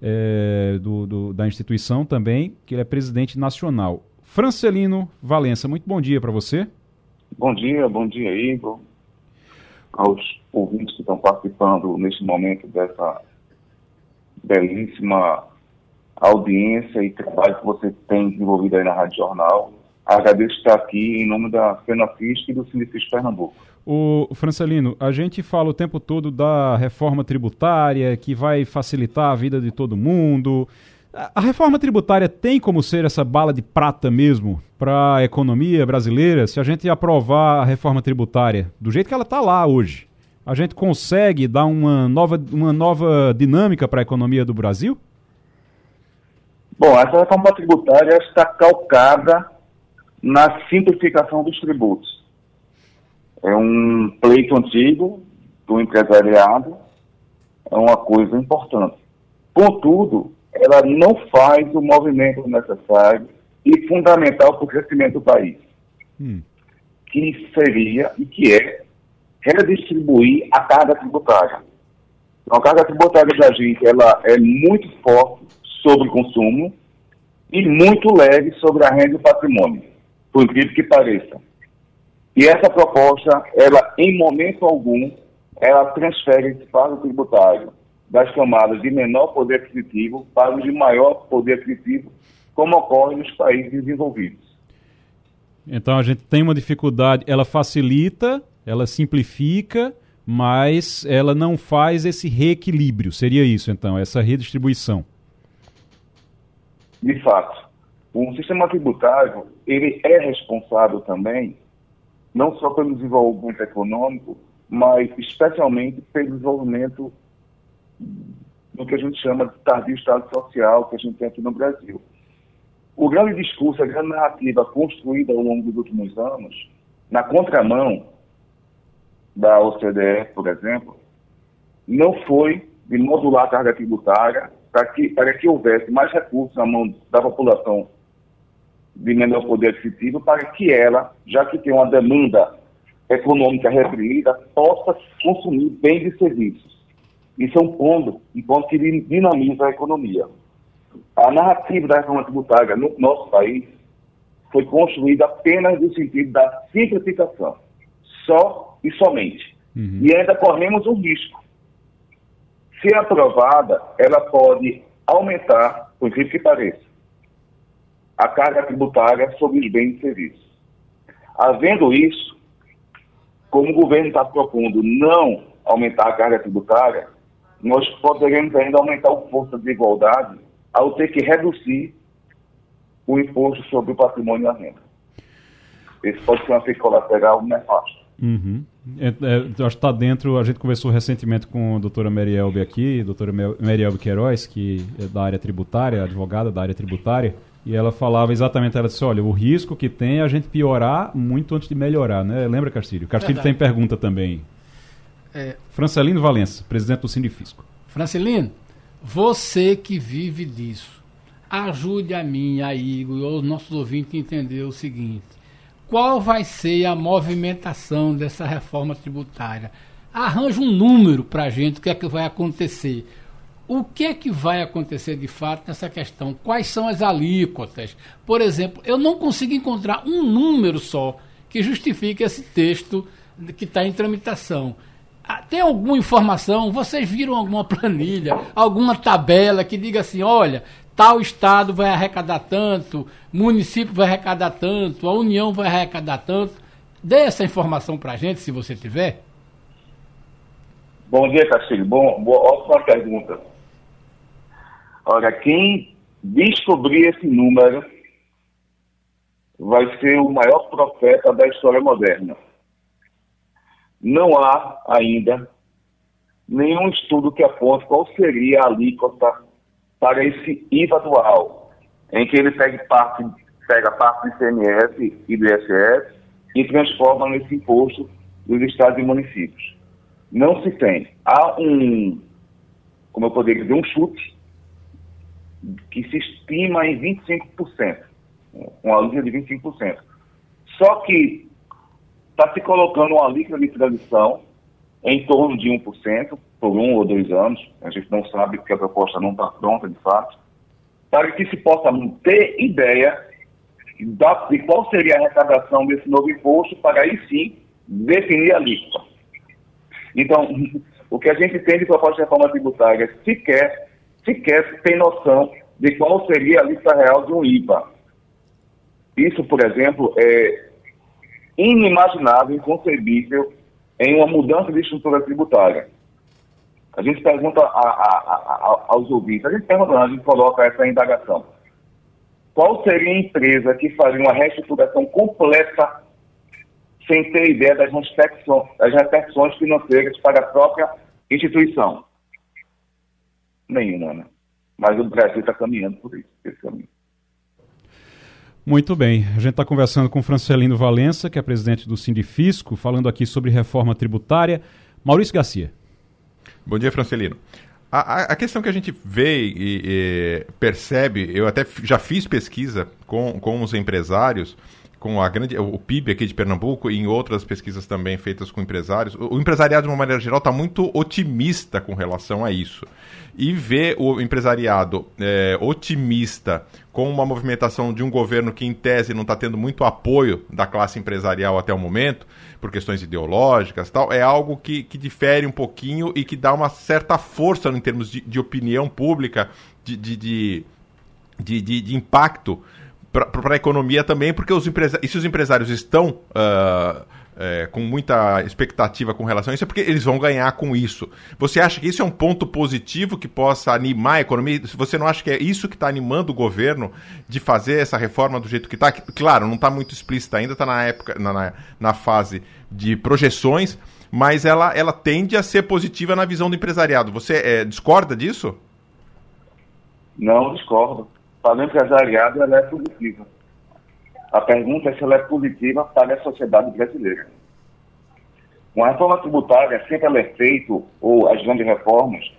é, do, do, da instituição também, que ele é presidente nacional. Francelino Valença, muito bom dia para você. Bom dia, bom dia, Igor, aos ouvintes que estão participando neste momento dessa belíssima audiência e trabalho que você tem desenvolvido aí na Rádio Jornal. Agradeço estar aqui em nome da FENAFISC e do Sindifisco Pernambuco. O Francelino, a gente fala o tempo todo da reforma tributária que vai facilitar a vida de todo mundo. A reforma tributária tem como ser essa bala de prata mesmo para a economia brasileira? Se a gente aprovar a reforma tributária do jeito que ela está lá hoje, a gente consegue dar uma nova, uma nova dinâmica para a economia do Brasil? Bom, essa reforma tributária está calcada na simplificação dos tributos é um pleito antigo do empresariado, é uma coisa importante. Contudo, ela não faz o movimento necessário e fundamental para o crescimento do país, hum. que seria e que é redistribuir a carga tributária. Então, a carga tributária da gente ela é muito forte sobre o consumo e muito leve sobre a renda e o patrimônio, por incrível que pareça. E essa proposta, ela, em momento algum, ela transfere esse fardo tributário das camadas de menor poder aquisitivo para os de maior poder aquisitivo, como ocorre nos países desenvolvidos. Então a gente tem uma dificuldade, ela facilita, ela simplifica, mas ela não faz esse reequilíbrio. Seria isso, então, essa redistribuição? De fato. O sistema tributário, ele é responsável também não só pelo desenvolvimento econômico, mas especialmente pelo desenvolvimento do que a gente chama de tardio Estado social que a gente tem aqui no Brasil. O grande discurso, a grande narrativa construída ao longo dos últimos anos, na contramão da OCDE, por exemplo, não foi de modular a carga tributária para que, para que houvesse mais recursos na mão da população de menor poder aquisitivo para que ela, já que tem uma demanda econômica reprimida, possa consumir bens e serviços. Isso é um ponto, um ponto que dinamiza a economia. A narrativa da reforma tributária no nosso país foi construída apenas no sentido da simplificação, só e somente. Uhum. E ainda corremos um risco. Se aprovada, ela pode aumentar, por incrível que pareça, a carga tributária sobre os bens e serviços. Havendo isso, como o governo está propondo não aumentar a carga tributária, nós poderemos ainda aumentar o custo da desigualdade ao ter que reduzir o imposto sobre o patrimônio e a renda. Esse pode ser um efeito colateral nefasto. Uhum. É, é, acho que está dentro, a gente conversou recentemente com a doutora Marielbe aqui, doutora Marielbe Queiroz, que é da área tributária, advogada da área tributária, e ela falava exatamente, ela disse, olha, o risco que tem é a gente piorar muito antes de melhorar, né? Lembra, Castilho? Castilho tem pergunta também. É... Francelino Valença, presidente do Sindifisco. Francelino, Você que vive disso, ajude a mim, a Igor e aos nossos ouvintes a entender o seguinte: qual vai ser a movimentação dessa reforma tributária? Arranja um número para a gente, o que é que vai acontecer. O que é que vai acontecer de fato nessa questão? Quais são as alíquotas? Por exemplo, eu não consigo encontrar um número só que justifique esse texto que está em tramitação. Ah, tem alguma informação? Vocês viram alguma planilha, alguma tabela que diga assim: olha, tal estado vai arrecadar tanto, município vai arrecadar tanto, a União vai arrecadar tanto? Dê essa informação para a gente, se você tiver. Bom dia, Castilho. Bom, boa, ótima pergunta. Olha, quem descobrir esse número vai ser o maior profeta da história moderna. Não há ainda nenhum estudo que aponte qual seria a alíquota para esse IVA dual, em que ele pega parte, pega parte do ICMS e do ISS e transforma nesse imposto dos estados e municípios. Não se tem. Há um, como eu poderia dizer, um chute que se estima em 25%, uma alíquota de 25%. Só que está se colocando uma alíquota de transição em torno de 1% por um ou dois anos, a gente não sabe porque a proposta não está pronta de fato, para que se possa ter ideia de qual seria a arrecadação desse novo imposto para aí sim definir a alíquota. Então, o que a gente tem de proposta de reforma tributária sequer sequer tem noção de qual seria a lista real de um IVA. Isso, por exemplo, é inimaginável, inconcebível em uma mudança de estrutura tributária. A gente pergunta a, a, a, aos ouvintes, a gente pergunta, a gente coloca essa indagação. Qual seria a empresa que faria uma reestruturação completa sem ter ideia das das repercussões financeiras para a própria instituição? Nenhuma, né? Mas o Brasil está caminhando por isso, esse caminho. Muito bem. A gente está conversando com Francelino Valença, que é presidente do Sindifisco, falando aqui sobre reforma tributária. Maurício Garcia. Bom dia, Francelino. A, a, questão que a gente vê e, e, percebe, eu até já fiz pesquisa com, com os empresários, com a grande, o PIB aqui de Pernambuco e em outras pesquisas também feitas com empresários, o, o empresariado, de uma maneira geral, está muito otimista com relação a isso. E ver o empresariado é, otimista com uma movimentação de um governo que, em tese, não está tendo muito apoio da classe empresarial até o momento, por questões ideológicas tal, é algo que, que difere um pouquinho e que dá uma certa força em termos de, de opinião pública, de, de, de, de, de impacto para a economia também, porque os empresários, e se os empresários estão. Uh, é, com muita expectativa com relação a isso, é porque eles vão ganhar com isso. Você acha que isso é um ponto positivo que possa animar a economia? Você não acha que é isso que está animando o governo de fazer essa reforma do jeito que está? Claro, não está muito explícita ainda, está na época, na, na fase de projeções, mas ela, ela tende a ser positiva na visão do empresariado. Você é, discorda disso? Não discordo. Para o empresariado, ela é positiva a pergunta é se ela é positiva para a sociedade brasileira. Uma reforma tributária sempre ela é feita, ou as grandes reformas,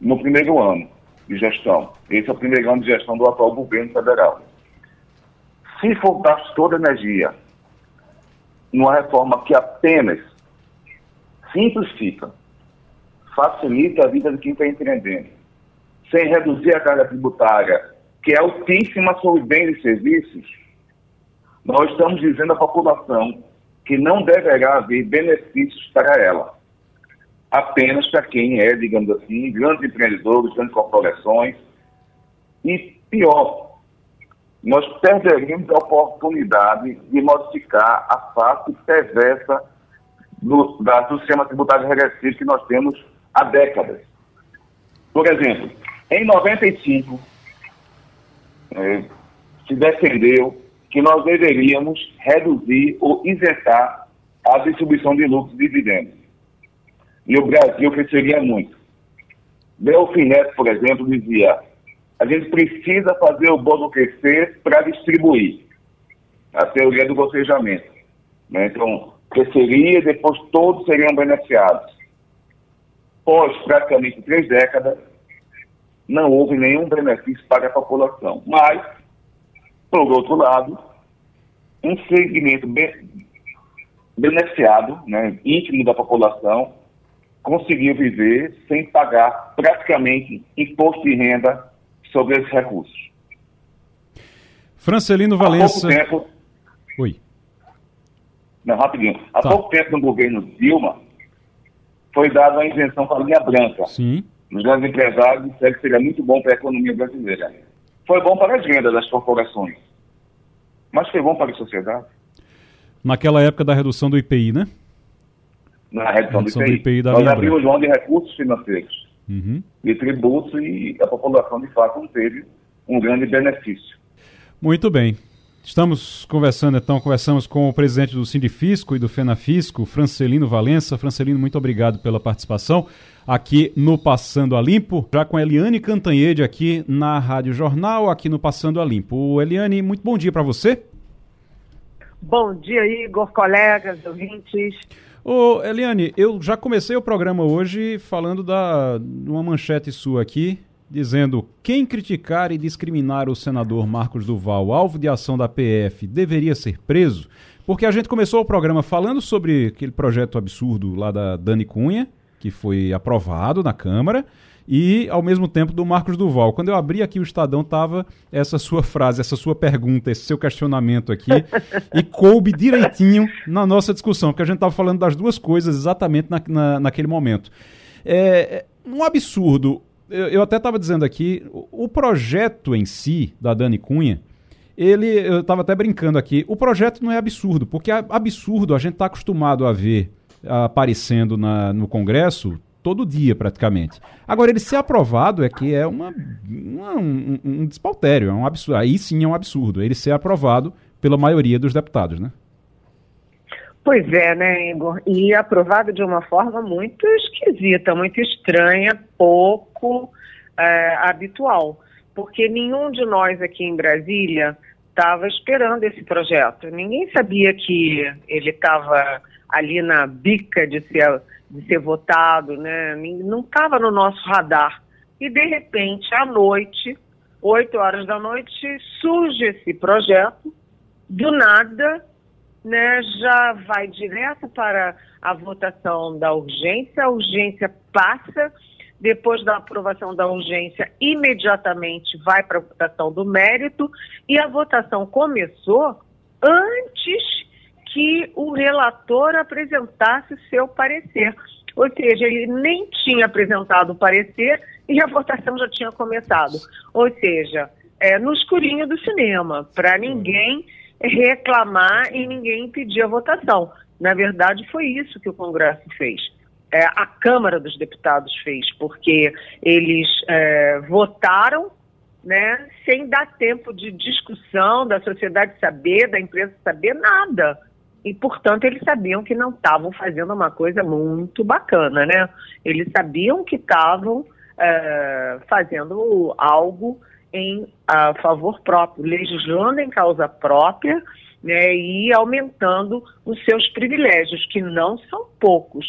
no primeiro ano de gestão. Esse é o primeiro ano de gestão do atual governo federal. Se faltar toda a energia numa reforma que apenas simplifica, facilita a vida de quem está empreendendo, sem reduzir a carga tributária, que é altíssima sobre bens e serviços, nós estamos dizendo à população que não deverá haver benefícios para ela, apenas para quem é, digamos assim, grandes empreendedores, grandes corporações. E pior, nós perderíamos a oportunidade de modificar a face perversa do, da, do sistema tributário regressivo que nós temos há décadas. Por exemplo, em 95, eh, se defendeu que nós deveríamos reduzir ou isentar a distribuição de lucros e dividendos. E o Brasil cresceria muito. Delfim Neto, por exemplo, dizia: a gente precisa fazer o bolo crescer para distribuir. A teoria do gotejamento. Né? Então, cresceria depois todos seriam beneficiados. Pós praticamente três décadas, não houve nenhum benefício para a população. Mas, por outro lado, um segmento bem, beneficiado, né, íntimo da população, conseguiu viver sem pagar praticamente imposto de renda sobre esses recursos. Francelino Valença. Há pouco tempo. Oi. Não, rapidinho. Há tá. pouco tempo, no governo Dilma, foi dada uma invenção para a linha branca. Sim. Os grandes empresários disseram que seria muito bom para a economia brasileira. Foi bom para as vendas das corporações. Mas foi bom para a sociedade. Naquela época da redução do IPI, né? Na redução, redução do IPI. Do IPI da Nós abrimos mão de recursos financeiros uhum. e tributos e a população, de fato, não teve um grande benefício. Muito bem. Estamos conversando, então, conversamos com o presidente do Sindifisco e do Fenafisco, Francelino Valença. Francelino, muito obrigado pela participação aqui no Passando a Limpo, já com a Eliane Cantanhede aqui na Rádio Jornal, aqui no Passando a Limpo. Eliane, muito bom dia para você. Bom dia, Igor, colegas, ouvintes. Ô, Eliane, eu já comecei o programa hoje falando da uma manchete sua aqui, dizendo quem criticar e discriminar o senador Marcos Duval, alvo de ação da PF, deveria ser preso, porque a gente começou o programa falando sobre aquele projeto absurdo lá da Dani Cunha, que foi aprovado na Câmara, e ao mesmo tempo do Marcos Duval. Quando eu abri aqui o Estadão, estava essa sua frase, essa sua pergunta, esse seu questionamento aqui, e coube direitinho na nossa discussão, porque a gente estava falando das duas coisas exatamente na, na, naquele momento. É, é um absurdo eu, eu até estava dizendo aqui, o, o projeto em si, da Dani Cunha, ele, eu estava até brincando aqui, o projeto não é absurdo, porque absurdo a gente está acostumado a ver aparecendo na, no Congresso todo dia praticamente. Agora, ele ser aprovado é que é uma, uma um, um despautério, é um absurdo. Aí sim é um absurdo, ele ser aprovado pela maioria dos deputados, né? Pois é, né, Igor? E aprovado de uma forma muito esquisita, muito estranha, pouco é, habitual. Porque nenhum de nós aqui em Brasília estava esperando esse projeto. Ninguém sabia que ele estava ali na bica de ser, de ser votado, né? Não estava no nosso radar. E, de repente, à noite, 8 horas da noite, surge esse projeto. Do nada, né, já vai direto para a votação da urgência, a urgência passa, depois da aprovação da urgência, imediatamente vai para a votação do mérito, e a votação começou antes que o relator apresentasse seu parecer. Ou seja, ele nem tinha apresentado o parecer e a votação já tinha começado. Ou seja, é, no escurinho do cinema, para ninguém reclamar e ninguém impedir a votação. Na verdade, foi isso que o Congresso fez. É, a Câmara dos Deputados fez, porque eles é, votaram né, sem dar tempo de discussão, da sociedade saber, da imprensa saber, nada. E, portanto, eles sabiam que não estavam fazendo uma coisa muito bacana, né? Eles sabiam que estavam é, fazendo algo em a favor próprio, legislando em causa própria né, e aumentando os seus privilégios, que não são poucos.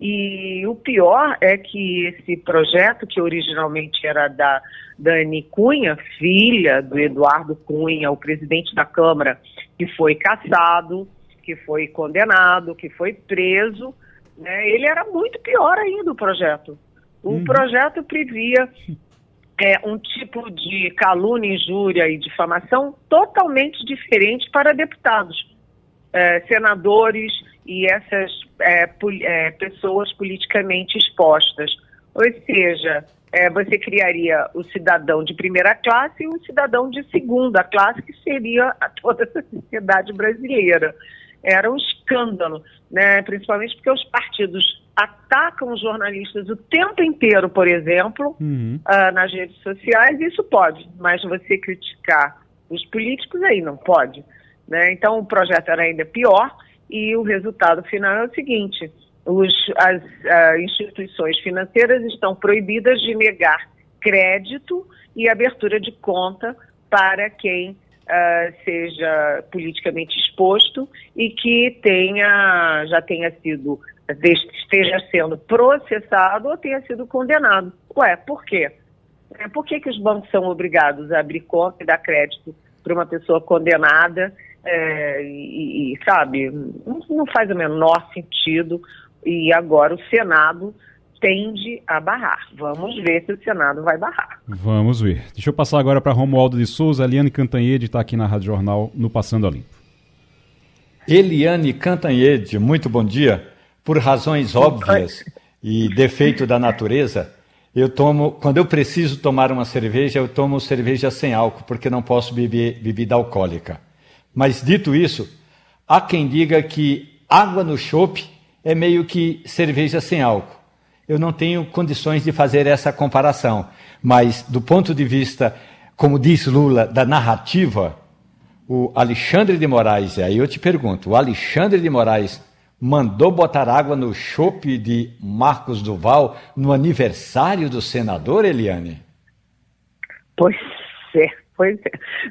E o pior é que esse projeto, que originalmente era da Dani Cunha, filha do Eduardo Cunha, o presidente da Câmara, que foi caçado, que foi condenado, que foi preso, né, ele era muito pior ainda o projeto. O uhum. projeto previa é, um tipo de calúnia, injúria e difamação totalmente diferente para deputados, é, senadores e essas é, é pessoas politicamente expostas. Ou seja, é, você criaria o cidadão de primeira classe e o cidadão de segunda classe, que seria a toda a sociedade brasileira. Era um escândalo, né? principalmente porque os partidos atacam os jornalistas o tempo inteiro, por exemplo, uhum. uh, nas redes sociais, isso pode, mas você criticar os políticos aí não pode. Né? Então o projeto era ainda pior e o resultado final é o seguinte: os, as uh, instituições financeiras estão proibidas de negar crédito e abertura de conta para quem uh, seja politicamente exposto e que tenha já tenha sido esteja sendo processado ou tenha sido condenado. Ué, por quê? Né? Por que, que os bancos são obrigados a abrir conta e dar crédito para uma pessoa condenada? É, e, e, sabe, não, não faz o menor sentido. E agora o Senado tende a barrar. Vamos ver se o Senado vai barrar. Vamos ver. Deixa eu passar agora para Romualdo de Souza. Eliane Cantanhede está aqui na Rádio Jornal no Passando a Limpo. Eliane Cantanhede, muito bom dia. Por razões óbvias e defeito da natureza, eu tomo, quando eu preciso tomar uma cerveja, eu tomo cerveja sem álcool, porque não posso beber bebida alcoólica. Mas dito isso, há quem diga que água no chope é meio que cerveja sem álcool. Eu não tenho condições de fazer essa comparação, mas do ponto de vista, como diz Lula, da narrativa, o Alexandre de Moraes, aí eu te pergunto, o Alexandre de Moraes mandou botar água no chope de Marcos Duval no aniversário do senador, Eliane? Pois é, pois é.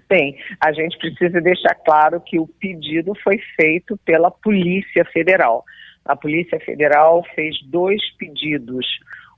Bem, a gente precisa deixar claro que o pedido foi feito pela Polícia Federal. A Polícia Federal fez dois pedidos.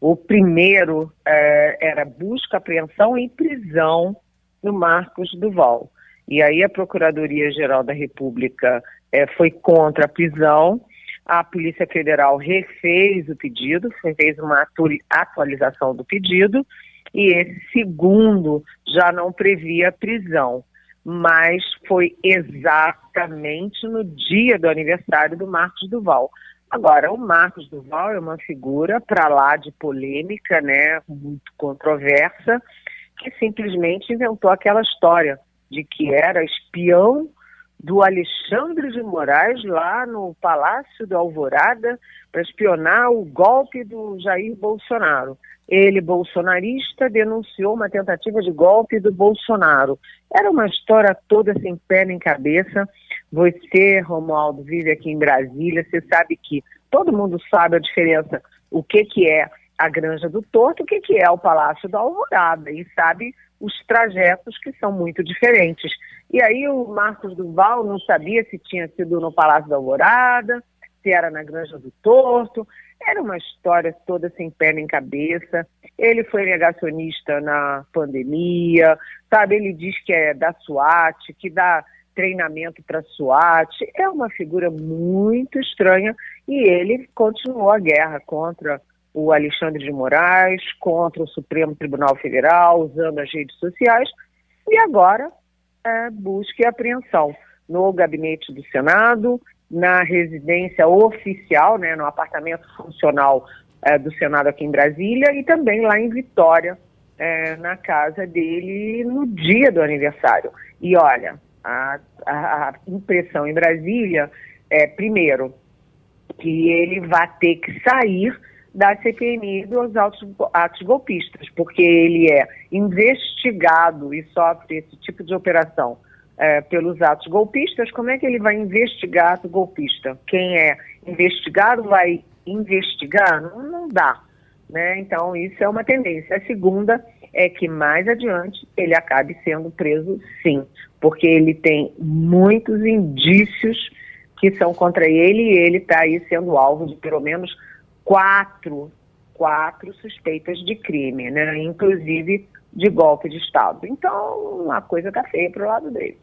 O primeiro é, era busca, apreensão e prisão do Marcos Duval. E aí a Procuradoria-Geral da República é, foi contra a prisão, a Polícia Federal refez o pedido, fez uma atualização do pedido, e esse segundo já não previa prisão, mas foi exatamente no dia do aniversário do Marcos Duval. Agora, o Marcos Duval é uma figura para lá de polêmica, né, muito controversa, que simplesmente inventou aquela história de que era espião do Alexandre de Moraes lá no Palácio do Alvorada para espionar o golpe do Jair Bolsonaro. Ele, bolsonarista, denunciou uma tentativa de golpe do Bolsonaro. Era uma história toda sem pé nem cabeça. Você, Romualdo, vive aqui em Brasília, você sabe que todo mundo sabe a diferença, o que, que é a Granja do Torto, o que, que é o Palácio da Alvorada, e sabe os trajetos que são muito diferentes. E aí o Marcos Duval não sabia se tinha sido no Palácio da Alvorada, se era na Granja do Torto. Era uma história toda sem pé nem cabeça. Ele foi negacionista na pandemia, sabe? Ele diz que é da SWAT, que dá treinamento para SWAT. É uma figura muito estranha e ele continuou a guerra contra o Alexandre de Moraes contra o Supremo Tribunal Federal, usando as redes sociais, e agora é, busca e apreensão no gabinete do Senado, na residência oficial, né, no apartamento funcional é, do Senado aqui em Brasília e também lá em Vitória, é, na casa dele no dia do aniversário. E olha, a, a, impressão em Brasília é, primeiro, que ele vai ter que sair da CPMI dos atos, atos golpistas, porque ele é investigado e sofre esse tipo de operação é, pelos atos golpistas, como é que ele vai investigar ato golpista? Quem é investigado vai investigar? Não, não dá. Né? Então, isso é uma tendência. A segunda é que mais adiante ele acabe sendo preso, sim, porque ele tem muitos indícios que são contra ele e ele está aí sendo alvo de pelo menos quatro, quatro suspeitas de crime, né? inclusive de golpe de Estado. Então, a coisa está feia para o lado dele.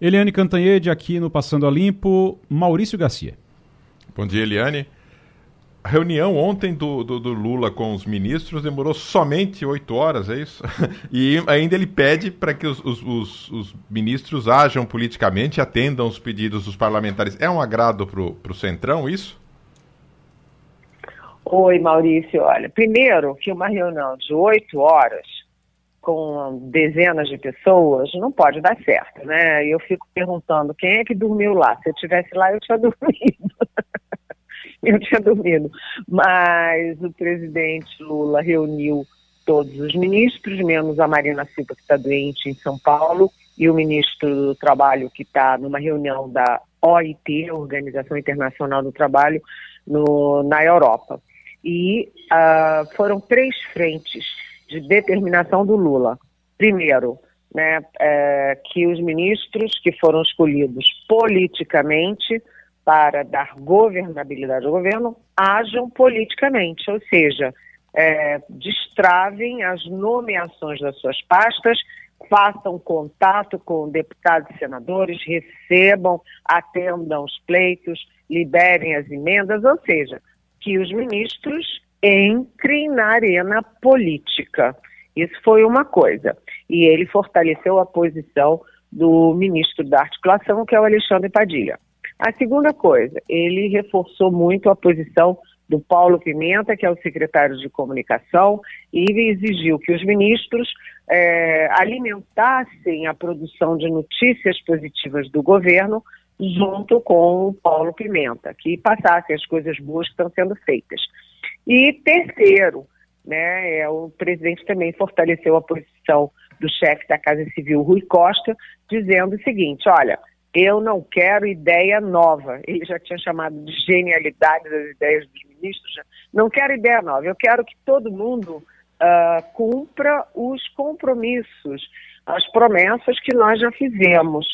Eliane Cantanhede, aqui no Passando a Limpo, Maurício Garcia. Bom dia, Eliane. A reunião ontem do, do, do, Lula com os ministros demorou somente oito horas, é isso? E ainda ele pede para que os, os, os, os, ministros ajam politicamente, atendam os pedidos dos parlamentares. É um agrado para o Centrão isso? Oi, Maurício. Olha, primeiro que uma reunião de oito horas com dezenas de pessoas não pode dar certo, né? Eu fico perguntando quem é que dormiu lá. Se eu tivesse lá, eu tinha dormido. eu tinha dormido. Mas o presidente Lula reuniu todos os ministros, menos a Marina Silva, que está doente em São Paulo, e o ministro do Trabalho, que está numa reunião da OIT, Organização Internacional do Trabalho, no, na Europa e uh, foram três frentes de determinação do Lula. Primeiro, né, é, que os ministros que foram escolhidos politicamente para dar governabilidade ao governo ajam politicamente, ou seja, é, destravem as nomeações das suas pastas, façam contato com deputados e senadores, recebam, atendam os pleitos, liberem as emendas, ou seja, que os ministros entrem na arena política. Isso foi uma coisa. E ele fortaleceu a posição do ministro da Articulação, que é o Alexandre Padilha. A segunda coisa, ele reforçou muito a posição do Paulo Pimenta, que é o secretário de comunicação, e exigiu que os ministros é, alimentassem a produção de notícias positivas do governo junto com o Paulo Pimenta, que passassem as coisas boas que estão sendo feitas. E terceiro, né, é, o presidente também fortaleceu a posição do chefe da Casa Civil, Rui Costa, dizendo o seguinte: olha, eu não quero ideia nova. Ele já tinha chamado de genialidade das ideias dos ministros. Já. Não quero ideia nova. Eu quero que todo mundo uh, cumpra os compromissos, as promessas que nós já fizemos.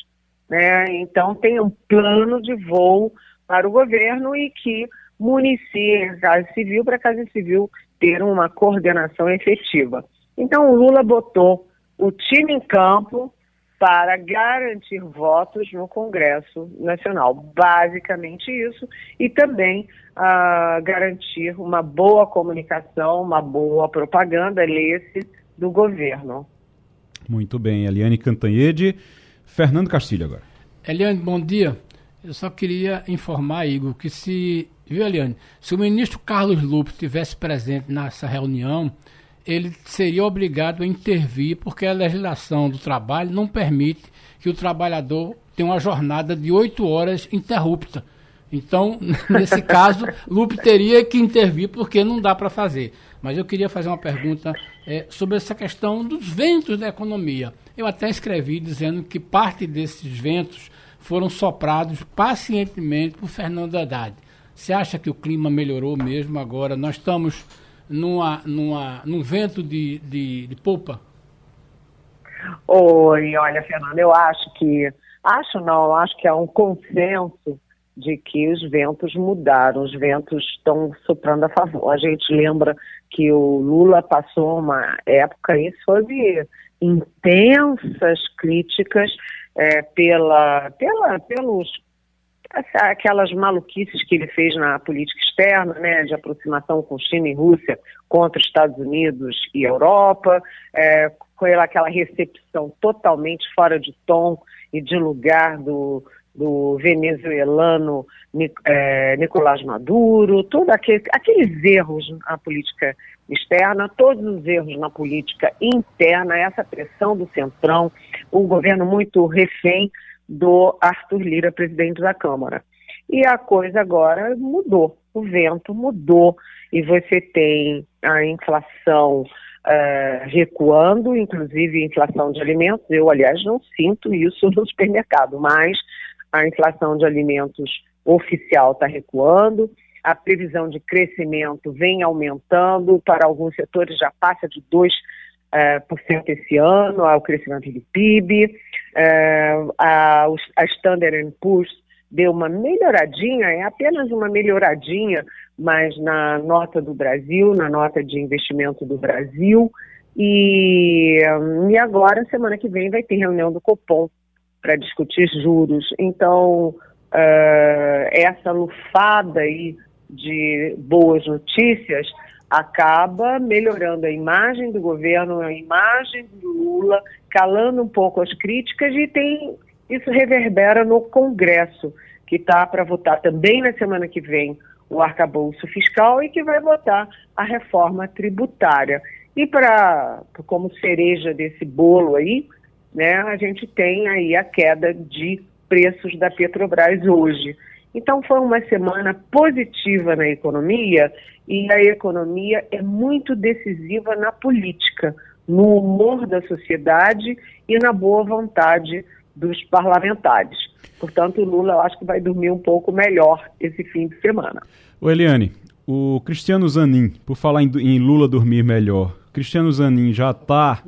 Né? Então, tem um plano de voo para o governo e que municie a Casa Civil para a Casa Civil ter uma coordenação efetiva. Então, o Lula botou o time em campo para garantir votos no Congresso Nacional. Basicamente isso. E também uh, garantir uma boa comunicação, uma boa propaganda, lê-se, do governo. Muito bem. Eliane Cantanhede. Fernando Castilho agora. Eliane, bom dia. Eu só queria informar, Igor, que se, viu, Eliane, se o ministro Carlos Lupe tivesse presente nessa reunião, ele seria obrigado a intervir, porque a legislação do trabalho não permite que o trabalhador tenha uma jornada de oito horas interrupta. Então, nesse caso, Lupe teria que intervir porque não dá para fazer. Mas eu queria fazer uma pergunta é, sobre essa questão dos ventos da economia. Eu até escrevi dizendo que parte desses ventos foram soprados pacientemente por Fernando Haddad. Você acha que o clima melhorou mesmo agora? Nós estamos numa, numa, num vento de, de, de polpa? Oi, olha, Fernando, eu acho que. Acho não, acho que há um consenso de que os ventos mudaram, os ventos estão soprando a favor. A gente lembra que o Lula passou uma época aí sob intensas críticas é, pela, pela, pelos aquelas maluquices que ele fez na política externa, né, de aproximação com China e Rússia contra os Estados Unidos e Europa, é, com aquela recepção totalmente fora de tom e de lugar do, do venezuelano é, Nicolás Maduro, todos aquele, aqueles erros na política externa, todos os erros na política interna, essa pressão do centrão, um governo muito refém do Arthur Lira, presidente da Câmara. E a coisa agora mudou, o vento mudou, e você tem a inflação uh, recuando, inclusive a inflação de alimentos. Eu, aliás, não sinto isso no supermercado, mas a inflação de alimentos oficial está recuando, a previsão de crescimento vem aumentando, para alguns setores já passa de 2% uh, cento esse ano, ao crescimento do PIB. Uh, a, a Standard Poor's deu uma melhoradinha, é apenas uma melhoradinha, mas na nota do Brasil, na nota de investimento do Brasil. E, e agora, semana que vem, vai ter reunião do Copom para discutir juros. Então, uh, essa lufada aí de boas notícias acaba melhorando a imagem do governo, a imagem do Lula, calando um pouco as críticas e tem isso reverbera no Congresso, que está para votar também na semana que vem o arcabouço fiscal e que vai votar a reforma tributária. E para como cereja desse bolo aí, né, a gente tem aí a queda de preços da Petrobras hoje. Então foi uma semana positiva na economia e a economia é muito decisiva na política, no humor da sociedade e na boa vontade dos parlamentares. Portanto, o Lula eu acho que vai dormir um pouco melhor esse fim de semana. O Eliane, o Cristiano Zanin, por falar em, em Lula dormir melhor, Cristiano Zanin já está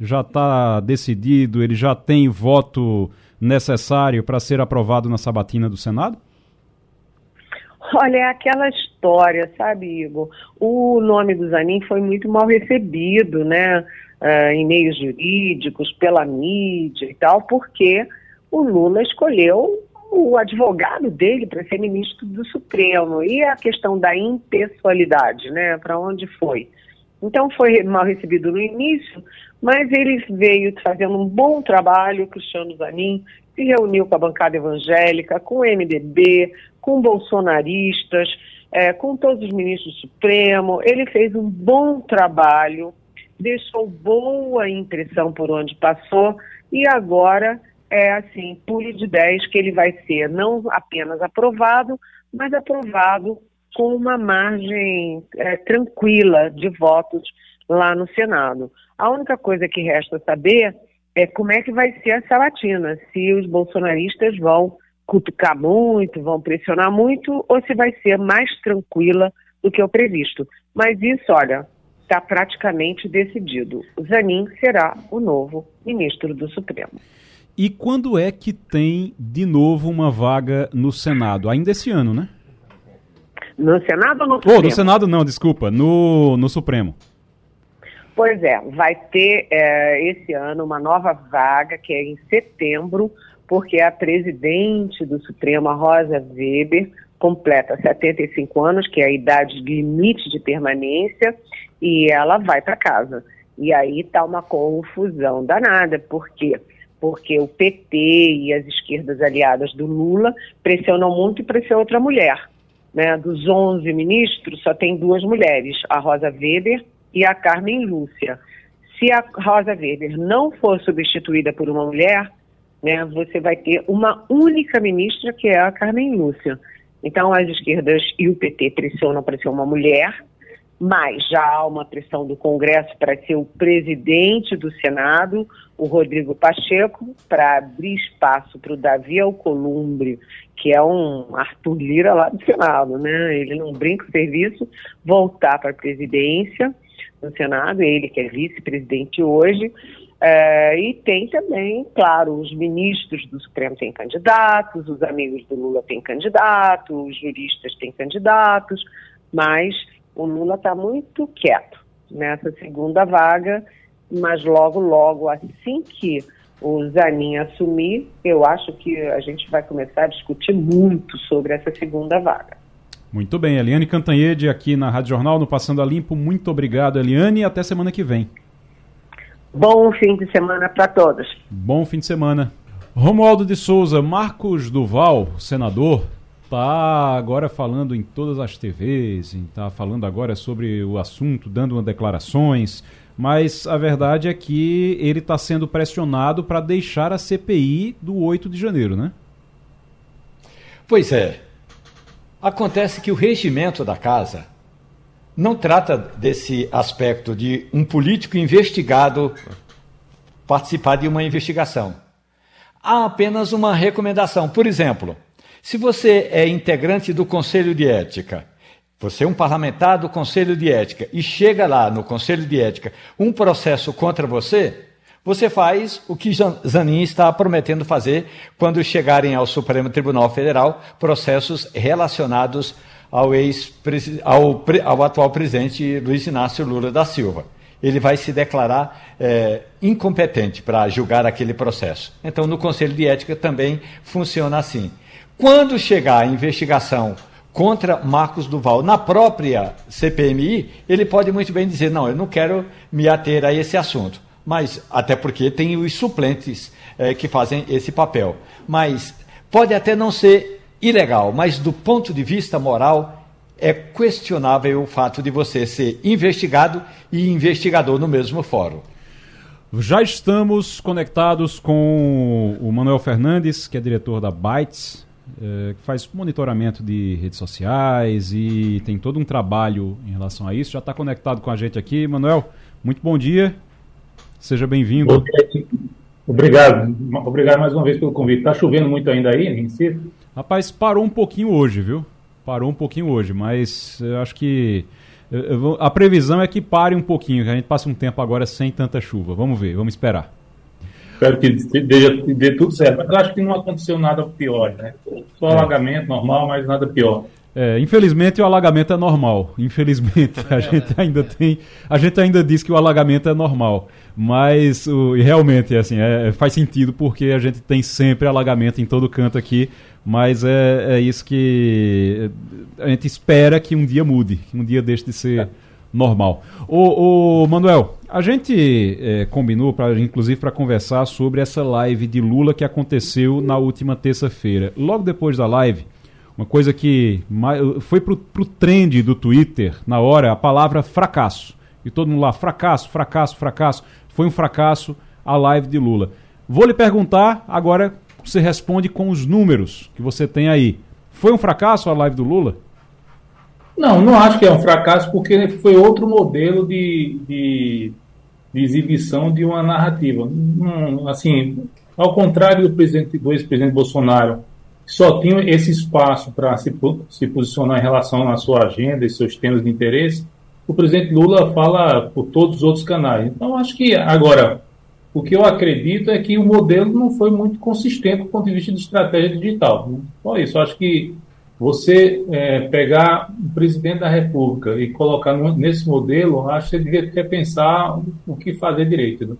já tá decidido, ele já tem voto necessário para ser aprovado na sabatina do Senado? Olha, é aquela história, sabe, Igor? O nome do Zanin foi muito mal recebido, né? Uh, em meios jurídicos, pela mídia e tal, porque o Lula escolheu o advogado dele para ser ministro do Supremo. E a questão da impessoalidade, né? Para onde foi? Então foi mal recebido no início, mas ele veio fazendo um bom trabalho, Cristiano Zanin, se reuniu com a bancada evangélica, com o MDB, com bolsonaristas, é, com todos os ministros do Supremo. Ele fez um bom trabalho, deixou boa impressão por onde passou e agora é assim, pule de 10 que ele vai ser não apenas aprovado, mas aprovado com uma margem é, tranquila de votos lá no Senado. A única coisa que resta saber é como é que vai ser a sabatina, se os bolsonaristas vão cutucar muito, vão pressionar muito, ou se vai ser mais tranquila do que o previsto. Mas isso, olha, está praticamente decidido. O Zanin será o novo ministro do Supremo. E quando é que tem de novo uma vaga no Senado? Ainda esse ano, né? No Senado ou no Supremo? Oh, no Senado não, desculpa, no, no Supremo. Pois é, vai ter é, esse ano uma nova vaga, que é em setembro, porque a presidente do Supremo, Rosa Weber, completa 75 anos, que é a idade limite de permanência, e ela vai para casa. E aí está uma confusão danada, por quê? Porque o PT e as esquerdas aliadas do Lula pressionam muito para ser outra mulher. Né? Dos 11 ministros, só tem duas mulheres, a Rosa Weber e a Carmen Lúcia. Se a Rosa Weber não for substituída por uma mulher, né, você vai ter uma única ministra, que é a Carmen Lúcia. Então, as esquerdas e o PT pressionam para ser uma mulher, mas já há uma pressão do Congresso para ser o presidente do Senado, o Rodrigo Pacheco, para abrir espaço para o Davi Alcolumbre, que é um Arthur Lira lá do Senado, né? Ele não brinca o serviço, voltar para a presidência no Senado, ele que é vice-presidente hoje. É, e tem também, claro, os ministros do Supremo têm candidatos, os amigos do Lula têm candidatos, os juristas têm candidatos, mas o Lula está muito quieto nessa segunda vaga, mas logo, logo, assim que o Zanin assumir, eu acho que a gente vai começar a discutir muito sobre essa segunda vaga. Muito bem, Eliane Cantanhede aqui na Rádio Jornal, no Passando a Limpo. Muito obrigado, Eliane, e até semana que vem. Bom fim de semana para todos. Bom fim de semana. Romualdo de Souza, Marcos Duval, senador, está agora falando em todas as TVs, está falando agora sobre o assunto, dando uma declarações, mas a verdade é que ele está sendo pressionado para deixar a CPI do 8 de janeiro, né? Pois é. Acontece que o regimento da casa não trata desse aspecto de um político investigado participar de uma investigação. Há apenas uma recomendação. Por exemplo, se você é integrante do Conselho de Ética, você é um parlamentar do Conselho de Ética e chega lá no Conselho de Ética um processo contra você, você faz o que Zanin está prometendo fazer quando chegarem ao Supremo Tribunal Federal processos relacionados ao, ex ao, ao atual presidente Luiz Inácio Lula da Silva. Ele vai se declarar é, incompetente para julgar aquele processo. Então, no Conselho de Ética também funciona assim. Quando chegar a investigação contra Marcos Duval na própria CPMI, ele pode muito bem dizer: não, eu não quero me ater a esse assunto mas até porque tem os suplentes é, que fazem esse papel. Mas pode até não ser ilegal, mas do ponto de vista moral é questionável o fato de você ser investigado e investigador no mesmo fórum. Já estamos conectados com o Manuel Fernandes, que é diretor da Bytes, é, que faz monitoramento de redes sociais e tem todo um trabalho em relação a isso. Já está conectado com a gente aqui. Manuel, muito bom dia. Seja bem-vindo. Obrigado. Obrigado mais uma vez pelo convite. Está chovendo muito ainda aí em Recife? Rapaz, parou um pouquinho hoje, viu? Parou um pouquinho hoje, mas eu acho que eu, a previsão é que pare um pouquinho, que a gente passe um tempo agora sem tanta chuva. Vamos ver, vamos esperar. Espero que dê, tudo certo. Mas eu acho que não aconteceu nada pior, né? Só é. alagamento normal, mas nada pior. É, infelizmente o alagamento é normal. Infelizmente a gente ainda tem, a gente ainda diz que o alagamento é normal, mas o, realmente assim é, faz sentido porque a gente tem sempre alagamento em todo canto aqui, mas é, é isso que a gente espera que um dia mude, que um dia deixe de ser normal. O, Manuel, a gente é, combinou para inclusive para conversar sobre essa live de Lula que aconteceu na última terça-feira. Logo depois da live uma coisa que foi pro, pro trend do Twitter na hora, a palavra fracasso. E todo mundo lá, fracasso, fracasso, fracasso. Foi um fracasso a live de Lula. Vou lhe perguntar, agora você responde com os números que você tem aí. Foi um fracasso a live do Lula? Não, não acho que é um fracasso, porque foi outro modelo de, de, de exibição de uma narrativa. Hum, assim, ao contrário do, presidente, do ex-presidente Bolsonaro, só tinham esse espaço para se, se posicionar em relação à sua agenda e seus temas de interesse, o presidente Lula fala por todos os outros canais. Então, acho que agora, o que eu acredito é que o modelo não foi muito consistente do ponto de vista de estratégia digital. Né? Só isso, acho que você é, pegar o presidente da República e colocar no, nesse modelo, acho que você devia repensar o que fazer direito. Né?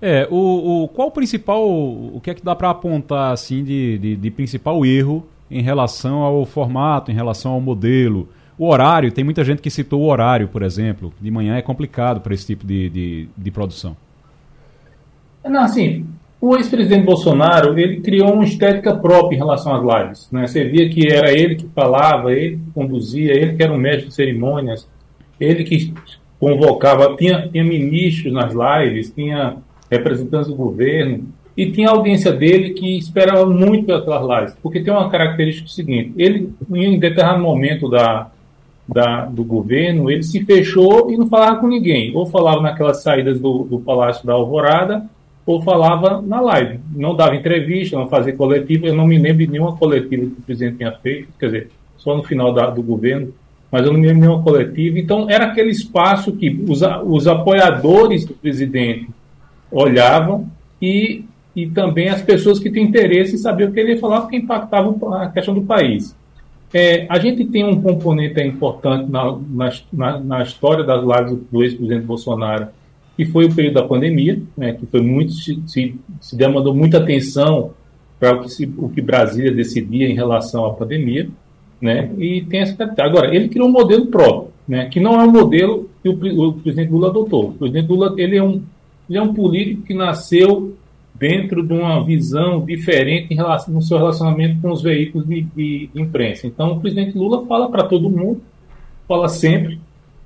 É, o, o, qual o principal, o que é que dá para apontar assim de, de, de, principal erro em relação ao formato, em relação ao modelo? O horário, tem muita gente que citou o horário, por exemplo. De manhã é complicado para esse tipo de, de, de produção. Não, assim, o ex-presidente Bolsonaro, ele criou uma estética própria em relação às lives. Né? Você via que era ele que falava, ele que conduzia, ele que era o mestre de cerimônias, ele que convocava, tinha, tinha ministros nas lives, tinha representantes do governo, e tinha a audiência dele que esperava muito pelas lives, porque tem uma característica seguinte: ele, em determinado momento da, da, do governo, ele se fechou e não falava com ninguém, ou falava naquelas saídas do, do Palácio da Alvorada, ou falava na live. Não dava entrevista, não fazia coletiva. Eu não me lembro de nenhuma coletiva que o presidente tinha feito, quer dizer, só no final da, do governo, mas eu não me lembro de nenhuma coletiva. Então, era aquele espaço que os, os apoiadores do presidente olhavam e, e também as pessoas que têm interesse em saber o que ele ia falar, porque impactava a questão do país. É, a gente tem um componente importante na, na, na história das lives do ex-presidente Bolsonaro, que foi o período da pandemia, né, que foi muito se, se, demandou muita atenção para o que, se, o que Brasília decidia em relação à pandemia, né, e tem essa agora ele criou um modelo próprio, né, que não é um modelo que o, o presidente Lula adotou. O presidente Lula ele é um ele é um político que nasceu dentro de uma visão diferente em relação, no seu relacionamento com os veículos de, de imprensa. Então, o presidente Lula fala para todo mundo, fala sempre,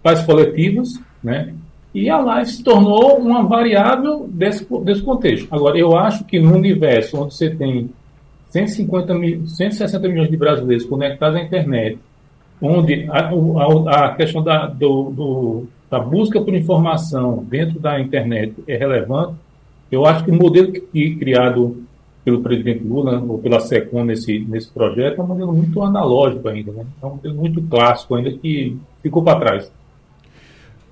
faz coletivas, né? E a live se tornou uma variável desse, desse contexto. Agora, eu acho que no universo onde você tem 150 mil, 160 milhões de brasileiros conectados à internet, onde a, a, a questão da, do, do, da busca por informação dentro da internet é relevante, eu acho que o modelo que criado pelo presidente Lula ou pela SECOM nesse, nesse projeto é um modelo muito analógico ainda, né? é um modelo muito clássico ainda que ficou para trás.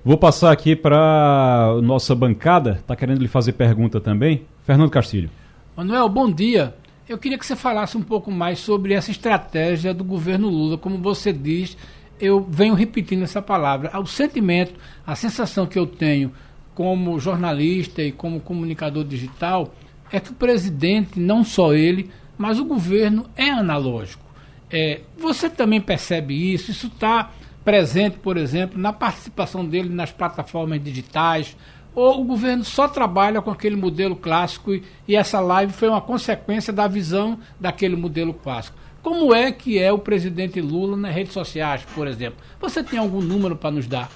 Vou passar aqui para nossa bancada, está querendo lhe fazer pergunta também, Fernando Castilho. Manuel, bom dia. Eu queria que você falasse um pouco mais sobre essa estratégia do governo Lula, como você diz, eu venho repetindo essa palavra. O sentimento, a sensação que eu tenho como jornalista e como comunicador digital é que o presidente, não só ele, mas o governo é analógico. É, você também percebe isso? Isso está presente, por exemplo, na participação dele nas plataformas digitais, ou o governo só trabalha com aquele modelo clássico e, e essa live foi uma consequência da visão daquele modelo clássico? Como é que é o presidente Lula nas redes sociais, por exemplo? Você tem algum número para nos dar?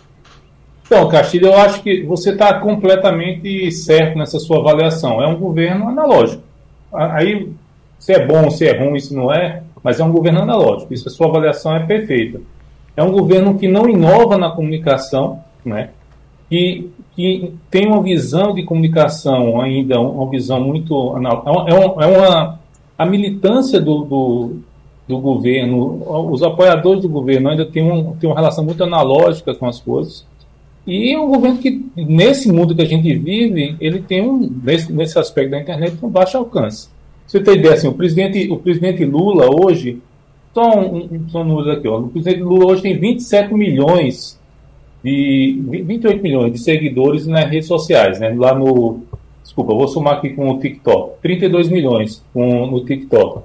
Então, Castilho, eu acho que você está completamente certo nessa sua avaliação. É um governo analógico. Aí, se é bom, se é ruim, se não é, mas é um governo analógico. Isso, a sua avaliação é perfeita. É um governo que não inova na comunicação, né? que, que tem uma visão de comunicação ainda, uma visão muito. É uma, é uma a militância do, do, do governo, os apoiadores do governo ainda têm, um, têm uma relação muito analógica com as coisas. E é um governo que, nesse mundo que a gente vive, ele tem um, nesse, nesse aspecto da internet, um baixo alcance. Você tem ideia, assim, o presidente, o presidente Lula hoje, Só um, um, um número aqui, ó. O presidente Lula hoje tem 27 milhões de 28 milhões de seguidores nas redes sociais, né? Lá no desculpa, vou somar aqui com o TikTok. 32 milhões com, no TikTok.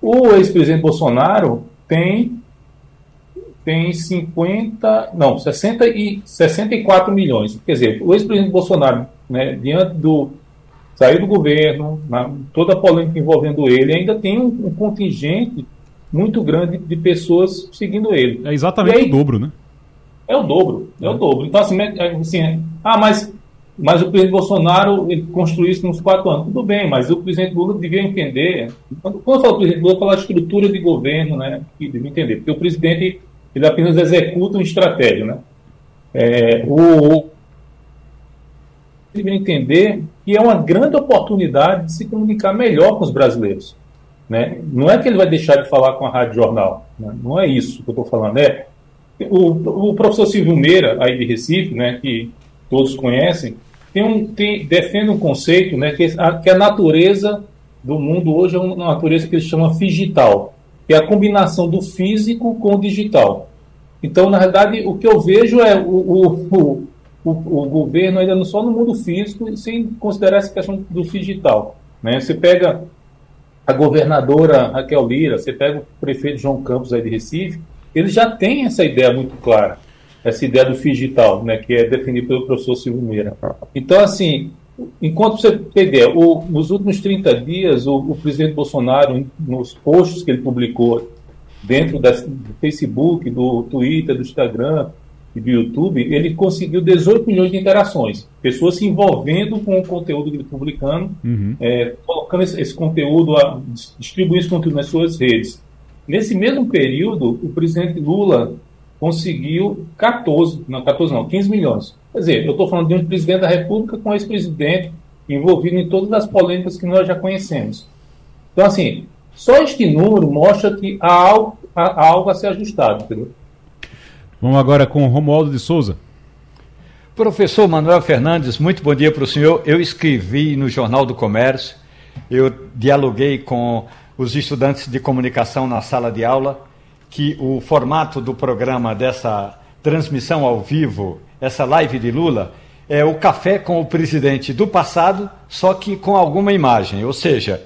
O ex-presidente Bolsonaro tem tem 50, não, 60 e 64 milhões. Quer dizer, o ex-presidente Bolsonaro, né, diante do saiu do governo, na, toda a polêmica envolvendo ele, ainda tem um, um, contingente muito grande de pessoas seguindo ele. É exatamente aí, o dobro, né? É o dobro, é, é o dobro. Então, assim, é, assim, ah, mas, mas o presidente Bolsonaro construiu isso nos quatro anos. Tudo bem, mas o presidente Lula devia entender. Quando, quando eu falo presidente Lula, eu falo estrutura de governo, né? Que devia entender. Porque o presidente ele apenas executa uma estratégia, né? É, o, devia entender que é uma grande oportunidade de se comunicar melhor com os brasileiros. Né? Não é que ele vai deixar de falar com a Rádio Jornal, né? não é isso que eu estou falando. É, o, o, professor Silvio Meira, aí de Recife, né, que todos conhecem, tem um, tem, defende um conceito né, que, a, que a natureza do mundo hoje é uma natureza que ele chama digital, que é a combinação do físico com o digital. Então, na verdade, o que eu vejo é o, o, o, o governo ainda não só no mundo físico, sem considerar essa questão do digital. Né? Você pega a governadora Raquel Lira, você pega o prefeito João Campos aí de Recife, eles já têm essa ideia muito clara, essa ideia do digital, né, que é definido pelo professor Silvio Meira. Então, assim, enquanto você pegar, o, nos últimos 30 dias, o, o, presidente Bolsonaro, nos posts que ele publicou dentro do Facebook, do Twitter, do Instagram do YouTube, ele conseguiu 18 milhões de interações. Pessoas se envolvendo com o conteúdo que ele publicando, uhum. é, colocando esse, esse conteúdo, a, distribuindo esse conteúdo nas suas redes. Nesse mesmo período, o presidente Lula conseguiu 14, não, 14 não, 15 milhões. Quer dizer, eu estou falando de um presidente da República com ex-presidente envolvido em todas as polêmicas que nós já conhecemos. Então, assim, só este número mostra que há algo, há algo a ser ajustado, entendeu? Vamos agora com o Romualdo de Souza. Professor Manuel Fernandes, muito bom dia para o senhor. Eu escrevi no Jornal do Comércio, eu dialoguei com os estudantes de comunicação na sala de aula que o formato do programa dessa transmissão ao vivo, essa live de Lula, é o café com o presidente do passado, só que com alguma imagem. Ou seja,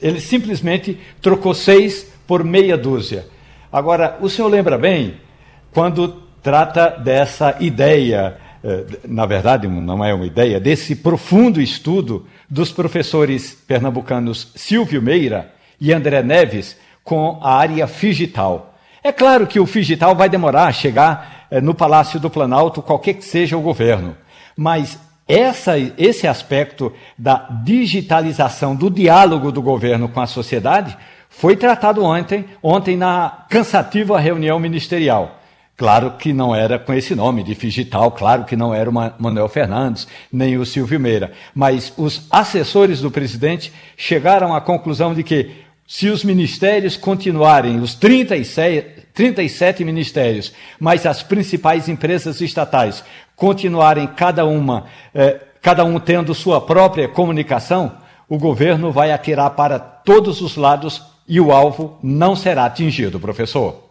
ele simplesmente trocou seis por meia dúzia. Agora, o senhor lembra bem quando trata dessa ideia, eh, na verdade não é uma ideia, desse profundo estudo dos professores pernambucanos Silvio Meira e André Neves com a área digital. É claro que o digital vai demorar a chegar eh, no Palácio do Planalto, qualquer que seja o governo, mas essa, esse aspecto da digitalização do diálogo do governo com a sociedade foi tratado ontem, ontem na cansativa reunião ministerial. Claro que não era com esse nome de digital, claro que não era o Manuel Fernandes, nem o Silvio Meira, mas os assessores do presidente chegaram à conclusão de que se os ministérios continuarem, os 37, 37 ministérios, mas as principais empresas estatais continuarem cada uma, eh, cada um tendo sua própria comunicação, o governo vai atirar para todos os lados e o alvo não será atingido, professor.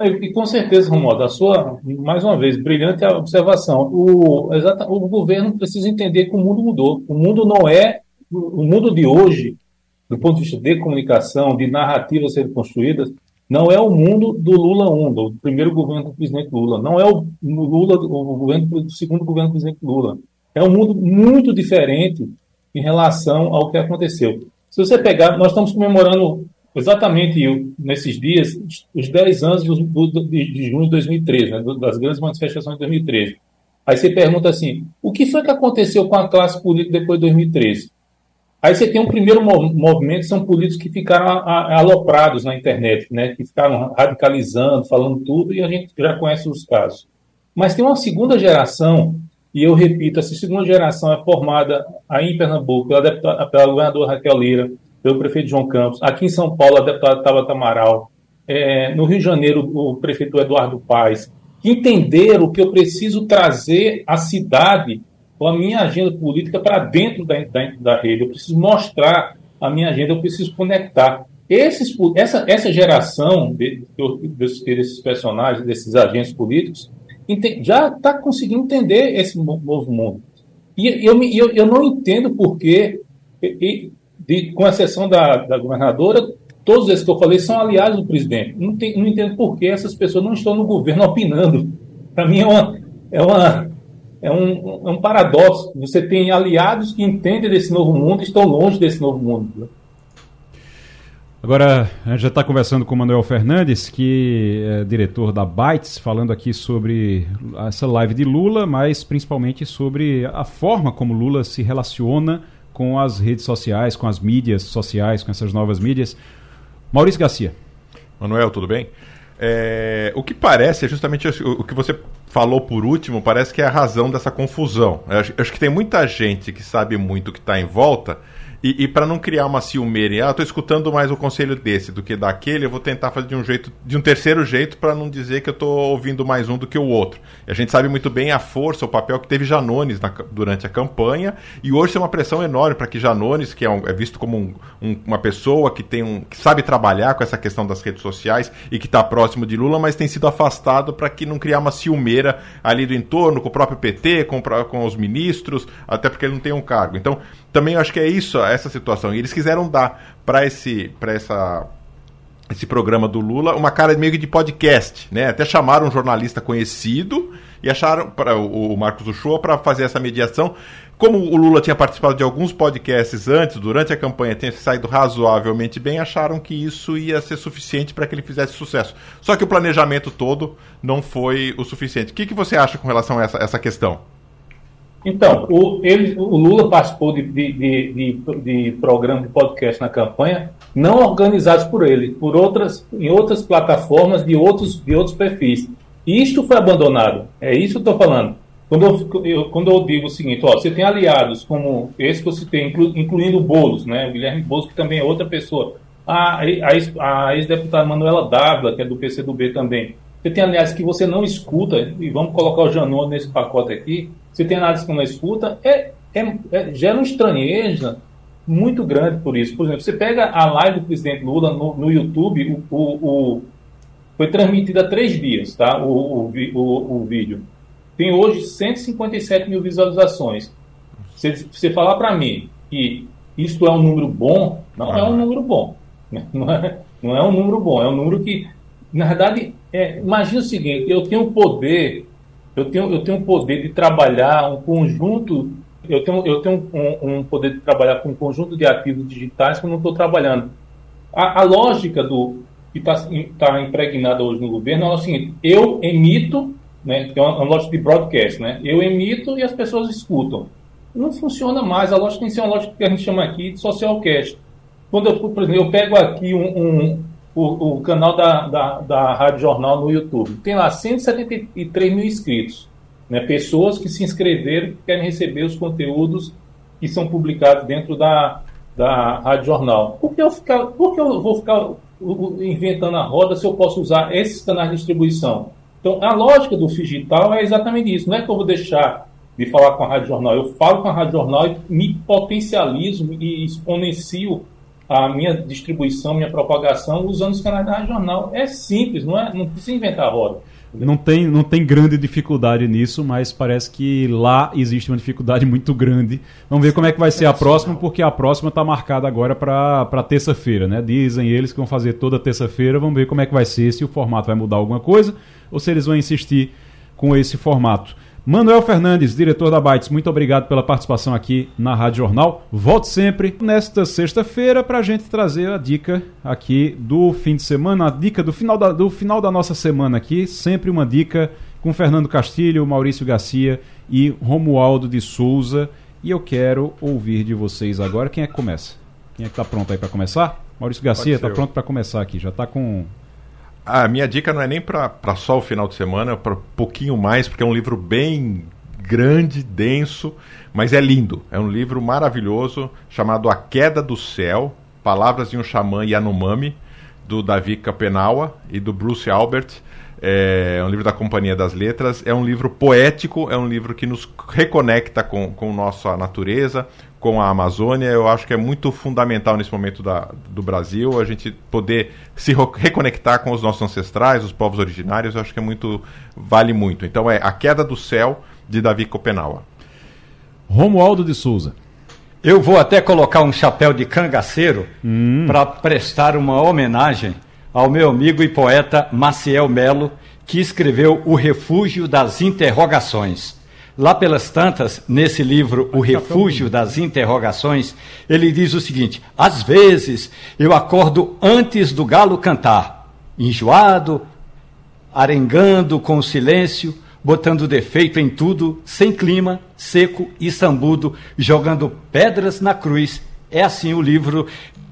E com certeza, Romualdo, a sua, mais uma vez, brilhante observação. O, exata, o governo precisa entender que o mundo mudou. O mundo não é. O mundo de hoje do ponto de vista de comunicação, de narrativas sendo construídas, não é o mundo do Lula 1, do primeiro governo do presidente Lula. Não é o Lula, o governo do segundo governo do presidente Lula. É um mundo muito diferente em relação ao que aconteceu. Se você pegar, nós estamos comemorando exatamente nesses dias os 10 anos de, junho de 2013, né, das grandes manifestações de 2013. Aí você pergunta assim: o que foi que aconteceu com a classe política depois de 2013? Aí você tem um primeiro movimento, são políticos que ficaram aloprados na internet, né? que ficaram radicalizando, falando tudo, e a gente já conhece os casos. Mas tem uma segunda geração, e eu repito, essa segunda geração é formada aí em Pernambuco pela, deputada, pela governadora Raquel Lira, pelo prefeito João Campos, aqui em São Paulo a deputada Tabata Amaral, é, no Rio de Janeiro o prefeito Eduardo Paes, que entenderam que eu preciso trazer a cidade ou a minha agenda política para dentro da, da, da rede. Eu preciso mostrar a minha agenda, eu preciso conectar. esses, essa, essa geração de, de, desses personagens, desses agentes políticos, já está conseguindo entender esse novo mundo. E eu, eu, eu não entendo por que, com exceção da, da governadora, todos esses que eu falei são aliados do presidente. Não, tem, não entendo por que essas pessoas não estão no governo opinando. Para mim é, uma, é, uma, é, um, é um paradoxo. Você tem aliados que entendem desse novo mundo e estão longe desse novo mundo. Agora, a gente já está conversando com o Manuel Fernandes, que é diretor da Bytes, falando aqui sobre essa live de Lula, mas principalmente sobre a forma como Lula se relaciona com as redes sociais, com as mídias sociais, com essas novas mídias. Maurício Garcia. Manuel, tudo bem? É, o que parece é justamente o, que você falou por último, parece que é a razão dessa confusão. Eu acho, eu acho que tem muita gente que sabe muito o que está em volta e, e para não criar uma ciumeira, ah, tô escutando mais o conselho desse do que daquele, eu vou tentar fazer de um jeito, de um terceiro jeito para não dizer que eu tô ouvindo mais um do que o outro. E a gente sabe muito bem a força, o papel que teve Janones na, durante a campanha, e hoje tem uma pressão enorme para que Janones, que é, um, é visto como um, um, uma pessoa que tem um, que sabe trabalhar com essa questão das redes sociais e que está próximo de Lula, mas tem sido afastado para que não criar uma ciumeira ali do entorno, com o próprio PT, com, com os ministros, até porque ele não tem um cargo. Então, também acho que é isso, essa situação. E eles quiseram dar para esse, essa esse programa do Lula uma cara meio que de podcast, né? Até chamaram um jornalista conhecido e acharam para o Marcos Uchoa para fazer essa mediação. Como o Lula tinha participado de alguns podcasts antes, durante a campanha, tinha saído razoavelmente bem, acharam que isso ia ser suficiente para que ele fizesse sucesso. Só que o planejamento todo não foi o suficiente. O que, que você acha com relação a essa, essa questão? Então, o, ele, o Lula participou de, de, de, de, programa de podcast na campanha, não organizados por ele, por outras, em outras plataformas de outros, de outros perfis. Isto foi abandonado. É isso que eu estou falando. Quando eu, eu, quando eu digo o seguinte, ó, você tem aliados como esse que eu citei, inclu, incluindo Boulos, né, o Guilherme Boulos, que também é outra pessoa. A, a, a ex-deputada Manuela Dávila, que é do PCdoB também. Você tem aliados que você não escuta, e vamos colocar o Janot nesse pacote aqui, você tem análise que não escuta, é, é, é, gera uma estranheza muito grande por isso. Por exemplo, você pega a live do presidente Lula no, no YouTube, o, o, o, foi transmitida há três dias, tá? O, o, vídeo. Tem hoje 157 mil visualizações. Se você falar para mim que isso é um número bom, não é um número bom. Não é, não é um número bom, é um número que, na verdade, é, imagina o seguinte: eu tenho poder eu tenho, eu tenho poder de trabalhar um conjunto, eu tenho, eu tenho um, um poder de trabalhar com um conjunto de ativos digitais que eu não estou trabalhando. A, a, lógica do que está tá impregnada hoje no governo é o seguinte: eu emito, né, é uma, uma lógica de broadcast, né, eu emito e as pessoas escutam. Não funciona mais, a lógica tem que ser uma lógica que a gente chama aqui de socialcast. Quando eu, por exemplo, eu pego aqui um, um o, o canal da, da, da Rádio Jornal no YouTube. Tem lá 173 mil inscritos. Né? Pessoas que se inscreveram e querem receber os conteúdos que são publicados dentro da, da Rádio Jornal. Por que eu, ficar, por que eu vou ficar inventando a roda se eu posso usar esses canais de distribuição? Então, a lógica do digital é exatamente isso. Não é que eu vou deixar de falar com a Rádio Jornal. Eu falo com a Rádio Jornal e me potencializo e exponencio a minha distribuição, minha propagação usando os canais da Jornal. É simples, não, é, não precisa inventar roda. Não tem, não tem grande dificuldade nisso, mas parece que lá existe uma dificuldade muito grande. Vamos ver como é que vai ser a próxima, porque a próxima está marcada agora para terça-feira, né? Dizem eles que vão fazer toda terça-feira. Vamos ver como é que vai ser, se o formato vai mudar alguma coisa ou se eles vão insistir com esse formato. Manuel Fernandes, diretor da Bytes, muito obrigado pela participação aqui na Rádio Jornal. Volte sempre nesta sexta-feira para a gente trazer a dica aqui do fim de semana, a dica do final da, do final da nossa semana aqui, sempre uma dica com Fernando Castilho, Maurício Garcia e Romualdo de Souza. E eu quero ouvir de vocês agora. Quem é que começa? Quem é que está pronto aí para começar? Maurício Garcia, está pronto para começar aqui. Já está com a minha dica não é nem para só o final de semana, é para pouquinho mais, porque é um livro bem grande, denso, mas é lindo. É um livro maravilhoso chamado A Queda do Céu, Palavras de um Xamã Yanomami, do Davi Kapenawa e do Bruce Albert. é um livro da Companhia das Letras, é um livro poético, é um livro que nos reconecta com, com nossa natureza, com a Amazônia. Eu acho que é muito fundamental nesse momento da, do Brasil a gente poder se reconectar com os nossos ancestrais, os povos originários. Eu acho que é muito vale muito. Então é A Queda do Céu de Davi Copenaua. Romualdo de Souza. Eu vou até colocar um chapéu de cangaceiro hum. para prestar uma homenagem ao meu amigo e poeta Maciel Melo, que escreveu O Refúgio das Interrogações. Lá pelas tantas, nesse livro O Refúgio das Interrogações, ele diz o seguinte: Às vezes eu acordo antes do galo cantar, enjoado, arengando com o silêncio, botando defeito em tudo, sem clima, seco e sambudo, jogando pedras na cruz. É assim o livro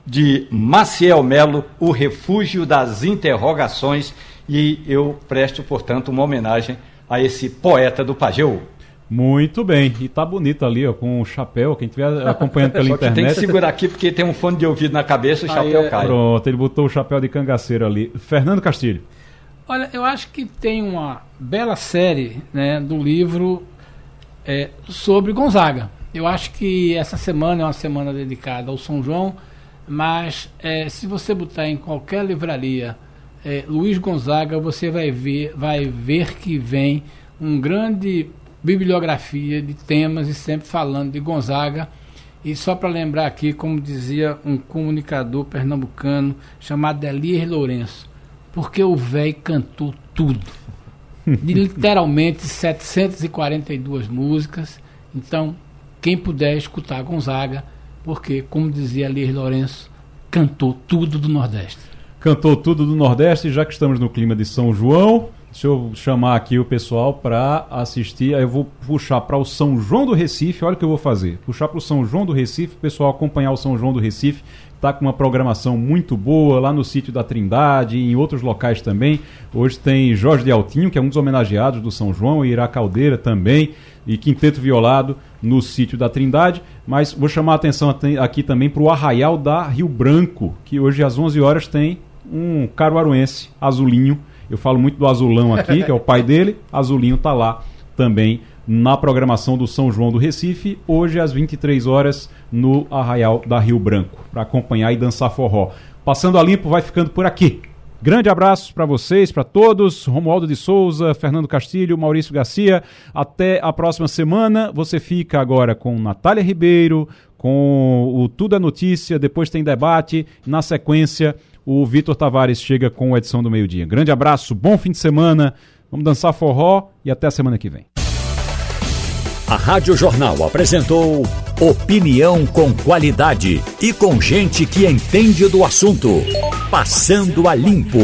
de Maciel Melo, O Refúgio das Interrogações, e eu presto, portanto, uma homenagem a esse poeta do Pajeú. Muito bem, e tá bonito ali, ó, com o chapéu, quem estiver acompanhando pela internet. Tem que segurar aqui porque tem um fone de ouvido na cabeça e o chapéu é... cai. Pronto, ele botou o chapéu de cangaceiro ali. Fernando Castilho. Olha, eu acho que tem uma bela série né, do livro é, sobre Gonzaga. Eu acho que essa semana é uma semana dedicada ao São João mas é, se você botar em qualquer livraria é, Luiz Gonzaga, você vai ver, vai ver que vem um grande bibliografia de temas e sempre falando de Gonzaga. E só para lembrar aqui, como dizia um comunicador pernambucano chamado Elias Lourenço, porque o velho cantou tudo. De literalmente 742 músicas. Então, quem puder escutar Gonzaga, porque, como dizia Alias Lourenço, cantou tudo do Nordeste. Cantou tudo do Nordeste, já que estamos no clima de São João, deixa eu chamar aqui o pessoal para assistir. Aí eu vou puxar para o São João do Recife. Olha o que eu vou fazer: puxar para o São João do Recife, o pessoal acompanhar o São João do Recife. Está com uma programação muito boa lá no sítio da Trindade e em outros locais também. Hoje tem Jorge de Altinho, que é um dos homenageados do São João, e Ira Caldeira também, e Quinteto Violado no sítio da Trindade. Mas vou chamar a atenção aqui também para o Arraial da Rio Branco, que hoje às 11 horas tem um caruaruense, Azulinho. Eu falo muito do Azulão aqui, que é o pai dele. Azulinho está lá também na programação do São João do Recife, hoje às 23 horas no Arraial da Rio Branco, para acompanhar e dançar forró. Passando a limpo vai ficando por aqui. Grande abraço para vocês, para todos. Romualdo de Souza, Fernando Castilho, Maurício Garcia. Até a próxima semana. Você fica agora com Natália Ribeiro, com o Tudo é Notícia. Depois tem debate. Na sequência, o Vitor Tavares chega com a edição do meio-dia. Grande abraço, bom fim de semana. Vamos dançar forró e até a semana que vem. A Rádio Jornal apresentou opinião com qualidade e com gente que entende do assunto. Passando a limpo.